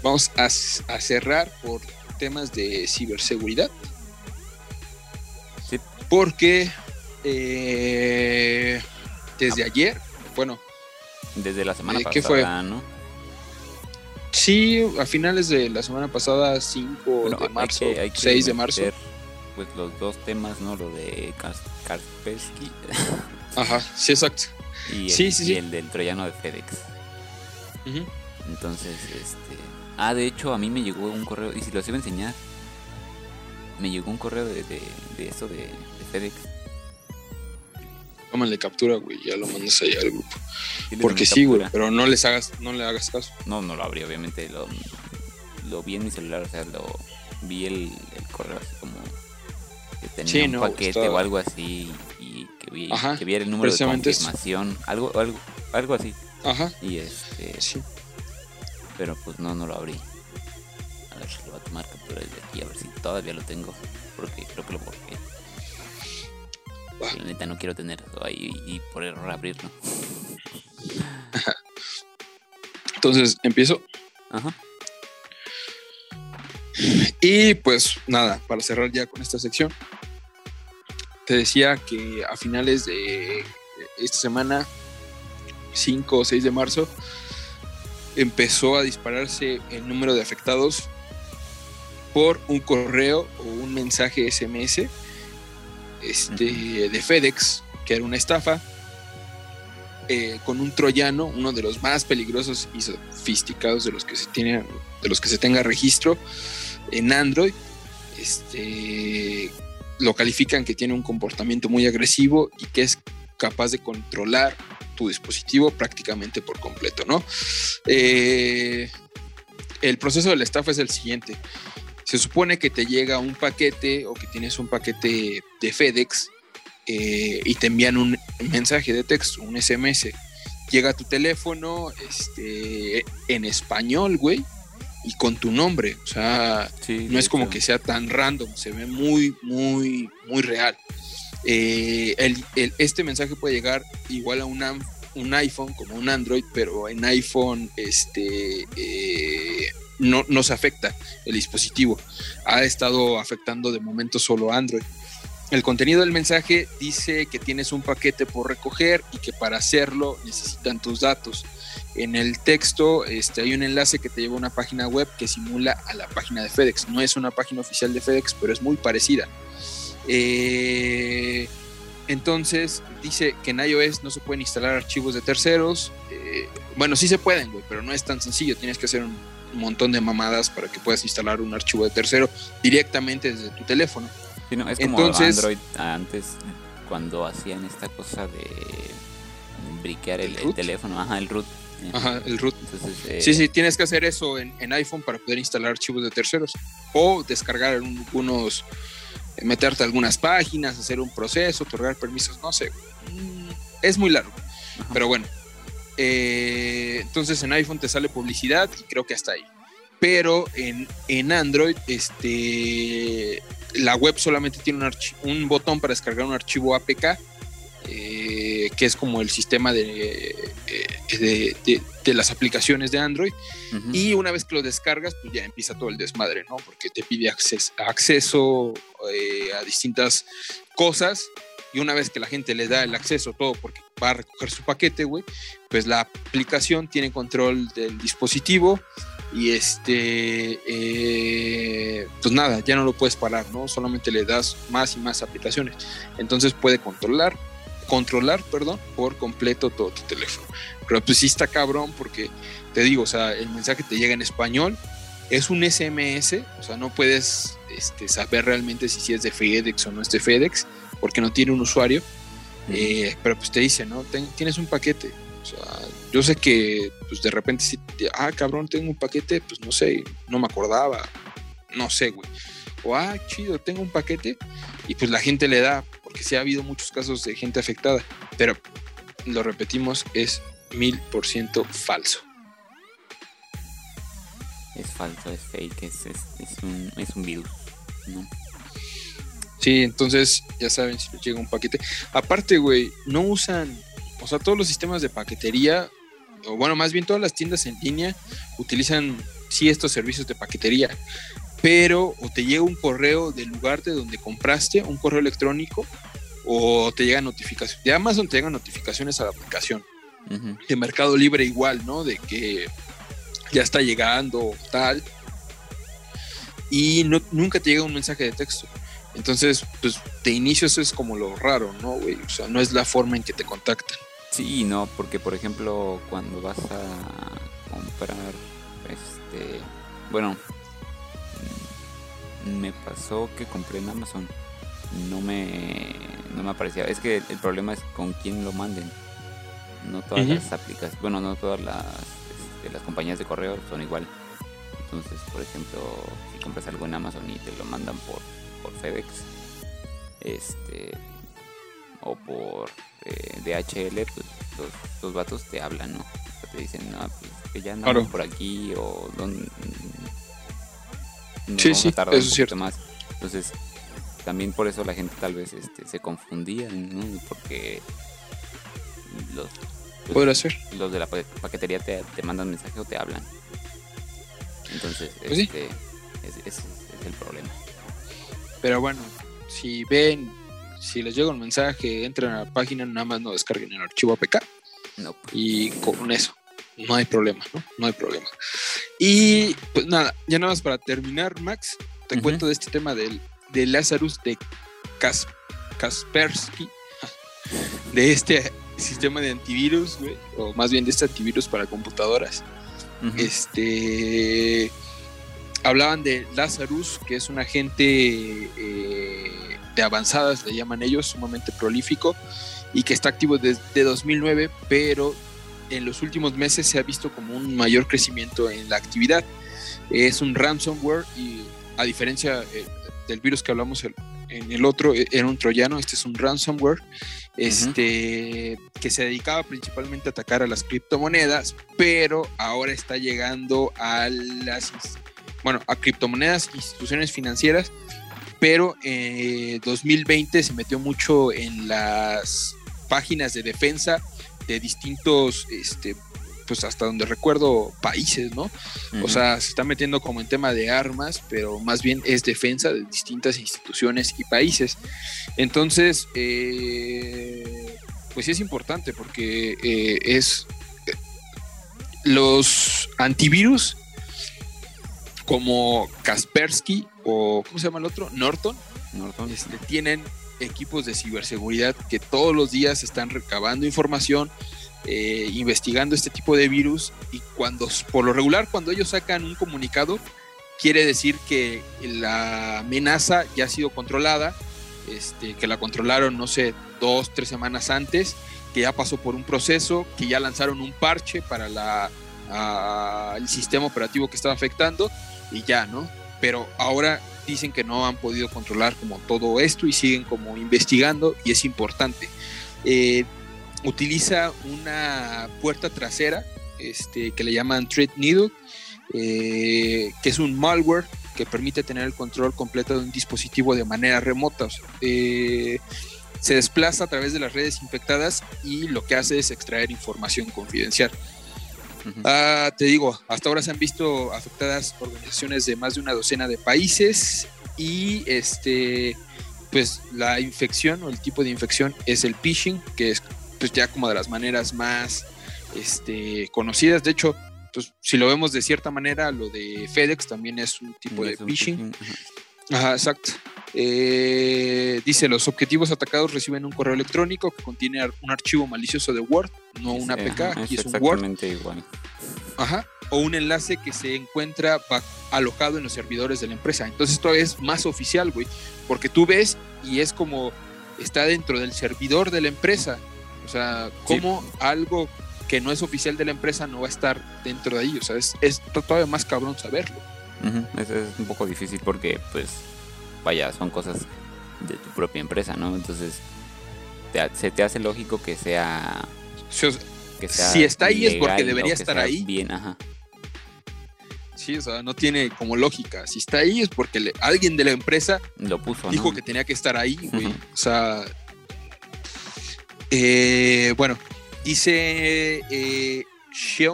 Vamos a, cerrar por temas de ciberseguridad. Sí. Porque eh, desde ah. ayer, bueno. Desde la semana pasada, ¿qué fue? ¿no? Sí, a finales de la semana pasada, 5 de marzo, 6 de marzo. Pues los dos temas, ¿no? Lo de Kaspersky. [LAUGHS] Ajá, sí, exacto. Y el, sí, sí, y el del troyano de FedEx. Entonces, este. Ah, de hecho, a mí me llegó un correo, y si lo iba a enseñar, me llegó un correo de, de, de esto de, de FedEx tómale captura, güey, ya lo mandas ahí al grupo. Porque sí, güey, pero no les hagas, no le hagas caso. No, no lo abrí, obviamente, lo, lo vi en mi celular, o sea, lo vi el, el correo así como que tenía un paquete o algo así y que vi, que vi el número de confirmación, algo, algo, algo así. Ajá. Y este, sí. Pero pues no, no lo abrí. A ver, si lo voy a tomar captura desde aquí, a ver si todavía lo tengo, porque creo que lo borré. La neta no quiero tener ahí y por error abrirlo. Entonces, empiezo. Ajá. Y pues nada, para cerrar ya con esta sección, te decía que a finales de esta semana, 5 o 6 de marzo, empezó a dispararse el número de afectados por un correo o un mensaje SMS este, de FedEx, que era una estafa, eh, con un troyano, uno de los más peligrosos y sofisticados de los que se tiene, de los que se tenga registro en Android. Este, lo califican que tiene un comportamiento muy agresivo y que es capaz de controlar tu dispositivo prácticamente por completo, ¿no? Eh, el proceso de la estafa es el siguiente se supone que te llega un paquete o que tienes un paquete de FedEx eh, y te envían un mensaje de texto, un SMS. Llega a tu teléfono este, en español, güey, y con tu nombre. O sea, no es como que sea tan random, se ve muy, muy, muy real. Eh, este mensaje puede llegar igual a una, un iPhone como un Android, pero en iPhone este, eh, no nos afecta el dispositivo. Ha estado afectando de momento solo Android. El contenido del mensaje dice que tienes un paquete por recoger y que para hacerlo necesitan tus datos. En el texto este, hay un enlace que te lleva a una página web que simula a la página de FedEx. No es una página oficial de FedEx, pero es muy parecida. Eh, entonces dice que en iOS no se pueden instalar archivos de terceros. Eh, bueno, sí se pueden, pero no es tan sencillo. Tienes que hacer un, montón de mamadas para que puedas instalar un archivo de tercero directamente desde tu teléfono. es como Android antes, cuando hacían esta cosa de briquear el, teléfono, ajá, el root. Ajá, el root. Eh, sí, sí, tienes que hacer eso en, iPhone para poder instalar archivos de terceros o descargar algunos, meterte a algunas páginas, hacer un proceso, otorgar permisos, no sé. Es muy largo, pero bueno, eh, entonces en iPhone te sale publicidad y creo que hasta ahí. pero en, en Android, este, la web solamente tiene un, un botón para descargar un archivo APK, eh, que es como el sistema de, eh, de, las aplicaciones de Android. Y una vez que lo descargas, pues ya empieza todo el desmadre, ¿no? Porque te pide acceso, acceso eh, a distintas cosas. Y una vez que la gente le da el acceso a todo porque va a recoger su paquete, güey, pues la aplicación tiene control del dispositivo y este, eh, pues nada, ya no lo puedes parar, ¿no? Solamente le das más y más aplicaciones. Entonces puede controlar, controlar, perdón, por completo todo tu teléfono. Pero pues sí está cabrón porque te digo, o sea, el mensaje te llega en español, es un SMS, o sea, no puedes este, saber realmente si, es de FedEx o no es de FedEx, porque no tiene un usuario, eh, pero pues te dice, ¿no? tienes un paquete, o sea, yo sé que pues de repente si, ah, cabrón, tengo un paquete, pues no sé, no me acordaba, no sé, güey. O, ah, chido, tengo un paquete y pues la gente le da, porque sí ha habido muchos casos de gente afectada, pero lo repetimos, es mil por ciento falso. Es falso, es fake, es, es, un, es un virus, ¿no? Sí, entonces ya saben si les llega un paquete. Aparte, güey, no usan o sea, todos los sistemas de paquetería, o bueno, más bien todas las tiendas en línea utilizan sí estos servicios de paquetería, pero o te llega un correo del lugar de donde compraste, un correo electrónico, o te llegan notificaciones. De Amazon te llegan notificaciones a la aplicación. De Mercado Libre igual, ¿no? De que ya está llegando tal. Y no, nunca te llega un mensaje de texto. Entonces, pues de inicio eso es como lo raro, ¿no, güey? O sea, no es la forma en que te contactan. Sí, no, porque por ejemplo, cuando vas a comprar, este, bueno, mm, me pasó que compré en Amazon, no me, no me aparecía. Es que el problema es con quién lo manden. No todas las aplicaciones, bueno, no todas las, este, las compañías de correo son igual. Entonces, por ejemplo, si compras algo en Amazon y te lo mandan por, por FedEx, este, o por eh, DHL, pues los, los, vatos te hablan, ¿no? te dicen, no, pues que ya andamos por aquí o donde sí, sí, eso es cierto. más. Entonces, también por eso la gente tal vez este, se confundía, ¿no? Porque los, pues, los de la paquetería te, te, mandan mensaje o te hablan. Entonces, pues este, ese es el problema. Pero bueno, si ven si les llega un mensaje, entren a la página, nada más no descarguen el archivo APK. No. Y con eso, no hay problema, ¿no? No hay problema. Y pues nada, ya nada más para terminar, Max, te cuento de este tema del, de Lazarus de Kaspersky, de este sistema de antivirus, güey, o más bien de este antivirus para computadoras. Este hablaban de Lazarus, que es un agente eh, de avanzadas, le llaman ellos, sumamente prolífico y que está activo desde 2009, pero en los últimos meses se ha visto como un mayor crecimiento en la actividad. Es un ransomware y a diferencia eh, del virus que hablamos en el otro, eh, era un troyano, este es un ransomware, este, que se dedicaba principalmente a atacar a las criptomonedas, pero ahora está llegando a las, bueno, a criptomonedas, instituciones financieras pero en eh, 2020 se metió mucho en las páginas de defensa de distintos, este, pues hasta donde recuerdo, países, ¿no? O sea, se está metiendo como en tema de armas, pero más bien es defensa de distintas instituciones y países. Entonces, eh, pues sí es importante porque eh, es los antivirus como Kaspersky o ¿cómo se llama el otro? Norton. Norton. Este, tienen equipos de ciberseguridad que todos los días están recabando información, eh, investigando este tipo de virus y cuando, por lo regular, cuando ellos sacan un comunicado, quiere decir que la amenaza ya ha sido controlada, este, que la controlaron, no sé, dos, tres semanas antes, que ya pasó por un proceso, que ya lanzaron un parche para el sistema operativo que estaba afectando y ya, ¿no? Pero ahora dicen que no han podido controlar como todo esto y siguen como investigando y es importante. Eh, utiliza una puerta trasera este, que le llaman Thread Needle, eh, que es un malware que permite tener el control completo de un dispositivo de manera remota. Eh, se desplaza a través de las redes infectadas y lo que hace es extraer información confidencial. Ah, te digo, hasta ahora se han visto afectadas organizaciones de más de una docena de países y este, pues la infección o el tipo de infección es el phishing, que es pues ya como de las maneras más este, conocidas. De hecho, pues, si lo vemos de cierta manera, lo de FedEx también es un tipo de phishing. Ajá, exacto. Eh, dice, los objetivos atacados reciben un correo electrónico que contiene un archivo malicioso de Word, no una APK, aquí es, un Word. igual. Ajá, o un enlace que se encuentra alojado en los servidores de la empresa. Entonces esto es más oficial, güey, porque tú ves y es como está dentro del servidor de la empresa. O sea, como algo que no es oficial de la empresa no va a estar dentro de ahí. O sea, es, es todavía más cabrón saberlo. es, un poco difícil porque, pues, vaya, son cosas de tu propia empresa, ¿no? Entonces, se te hace lógico que sea... si está ahí es porque debería estar ahí. Bien, ajá. Sí, o sea, no tiene como lógica. Si está ahí es porque alguien de la empresa lo puso, dijo que tenía que estar ahí, güey. O sea, eh, bueno, Dice eh,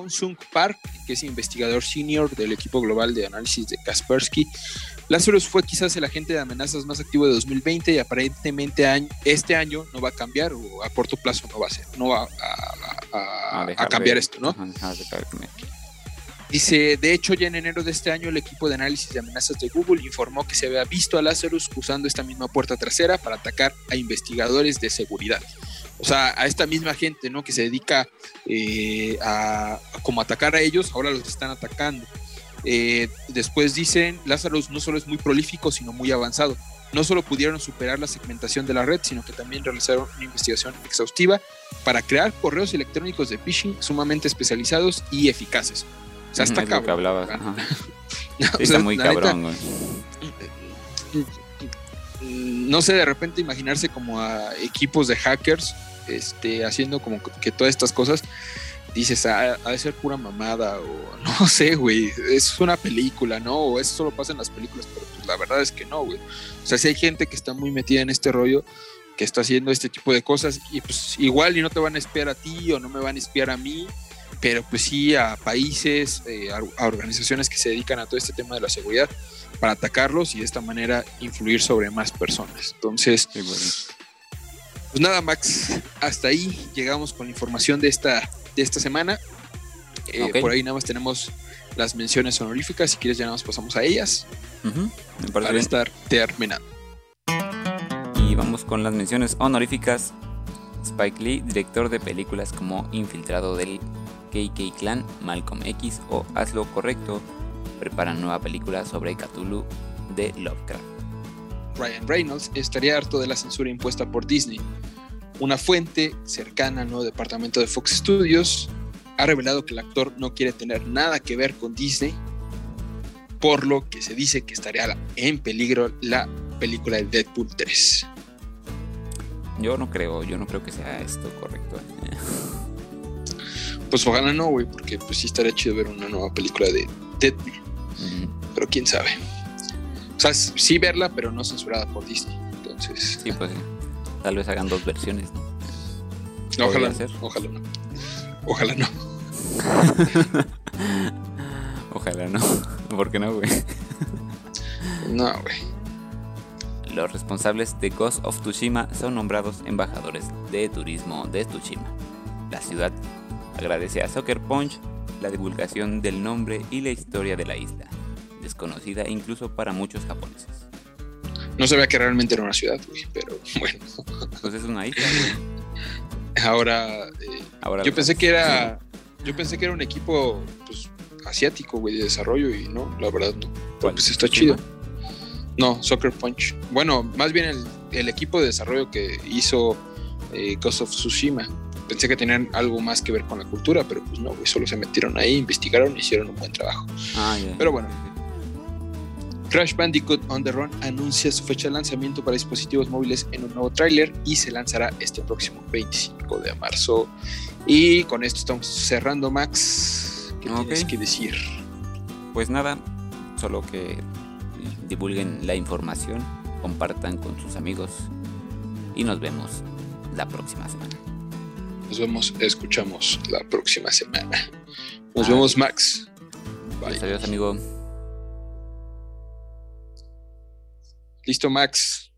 Sung Park, que es investigador senior del equipo global de análisis de Kaspersky. Lazarus fue quizás el agente de amenazas más activo de 2020 y aparentemente este año no va a cambiar o a corto plazo no va a ser, no va a, cambiar esto, ¿no? Dice, de hecho, ya en enero de este año el equipo de análisis de amenazas de Google informó que se había visto a Lazarus usando esta misma puerta trasera para atacar a investigadores de seguridad o sea, a esta misma gente, ¿no? Que se dedica eh, a, como atacar a ellos, ahora los están atacando. Eh, después dicen, Lazarus no solo es muy prolífico, sino muy avanzado. No solo pudieron superar la segmentación de la red, sino que también realizaron una investigación exhaustiva para crear correos electrónicos de phishing sumamente especializados y eficaces. O sea, está cabrón. Que hablabas. [LAUGHS] está muy cabrón, no sé, de repente imaginarse como a equipos de hackers este, haciendo como que todas estas cosas, dices, ah, ha de ser pura mamada, o [LAUGHS] no sé, güey, es una película, ¿no? O eso solo pasa en las películas, pero pues la verdad es que no, güey. O sea, si hay gente que está muy metida en este rollo, que está haciendo este tipo de cosas, y pues igual y no te van a espiar a ti o no me van a espiar a mí, pero pues sí a países, eh, a, organizaciones que se dedican a todo este tema de la seguridad para atacarlos y de esta manera influir sobre más personas. Entonces, pues nada, Max, hasta ahí llegamos con la información de esta, de esta semana. Eh, por ahí nada más tenemos las menciones honoríficas. Si quieres, ya nada más pasamos a ellas. para estar terminando. Y vamos con las menciones honoríficas. Spike Lee, director de películas como Infiltrado del KK Clan, Malcolm X o Hazlo Correcto, prepara nueva película sobre Cthulhu de Lovecraft. Ryan Reynolds estaría harto de la censura impuesta por Disney. Una fuente cercana al nuevo departamento de Fox Studios ha revelado que el actor no quiere tener nada que ver con Disney, por lo que se dice que estaría en peligro la película de Deadpool 3. Yo no creo, yo no creo que sea esto correcto. [LAUGHS] Pues ojalá no, güey, porque pues sí estaría chido ver una nueva película de Deadpool. Pero quién sabe. O sea, sí verla, pero no censurada por Disney. Entonces. Sí, pues Tal vez hagan dos versiones, ¿no? Ojalá, ojalá no. Ojalá no. [LAUGHS] ojalá no. [LAUGHS] ¿Por qué no, güey? no, güey. Los responsables de Ghost of Tsushima son nombrados embajadores de turismo de Tsushima. La ciudad agradece a Soccer Punch la divulgación del nombre y la historia de la isla desconocida incluso para muchos japoneses. No sabía que realmente era una ciudad, güey, pero [LAUGHS] bueno. Pues es una isla, Ahora, eh, Ahora yo pensé que era, yo pensé que era un equipo pues, asiático, güey, de desarrollo y no, la verdad no. pues está chido. No, Soccer Punch. Bueno, más bien el, equipo de desarrollo que hizo eh, Ghost of Tsushima. Pensé que tenían algo más que ver con la cultura, pero pues no, güey, solo se metieron ahí, investigaron y hicieron un buen trabajo. Ah, pero bueno, Crash Bandicoot On The Run anuncia su fecha de lanzamiento para dispositivos móviles en un nuevo tráiler y se lanzará este próximo 25 de marzo. Y con esto estamos cerrando, Max. ¿Qué okay. tienes que decir? Pues nada, solo que divulguen la información, compartan con sus amigos y nos vemos la próxima semana. Nos vemos, escuchamos la próxima semana. Nos vemos, Max. Pues Bye. Adiós, amigo. Listo, Max.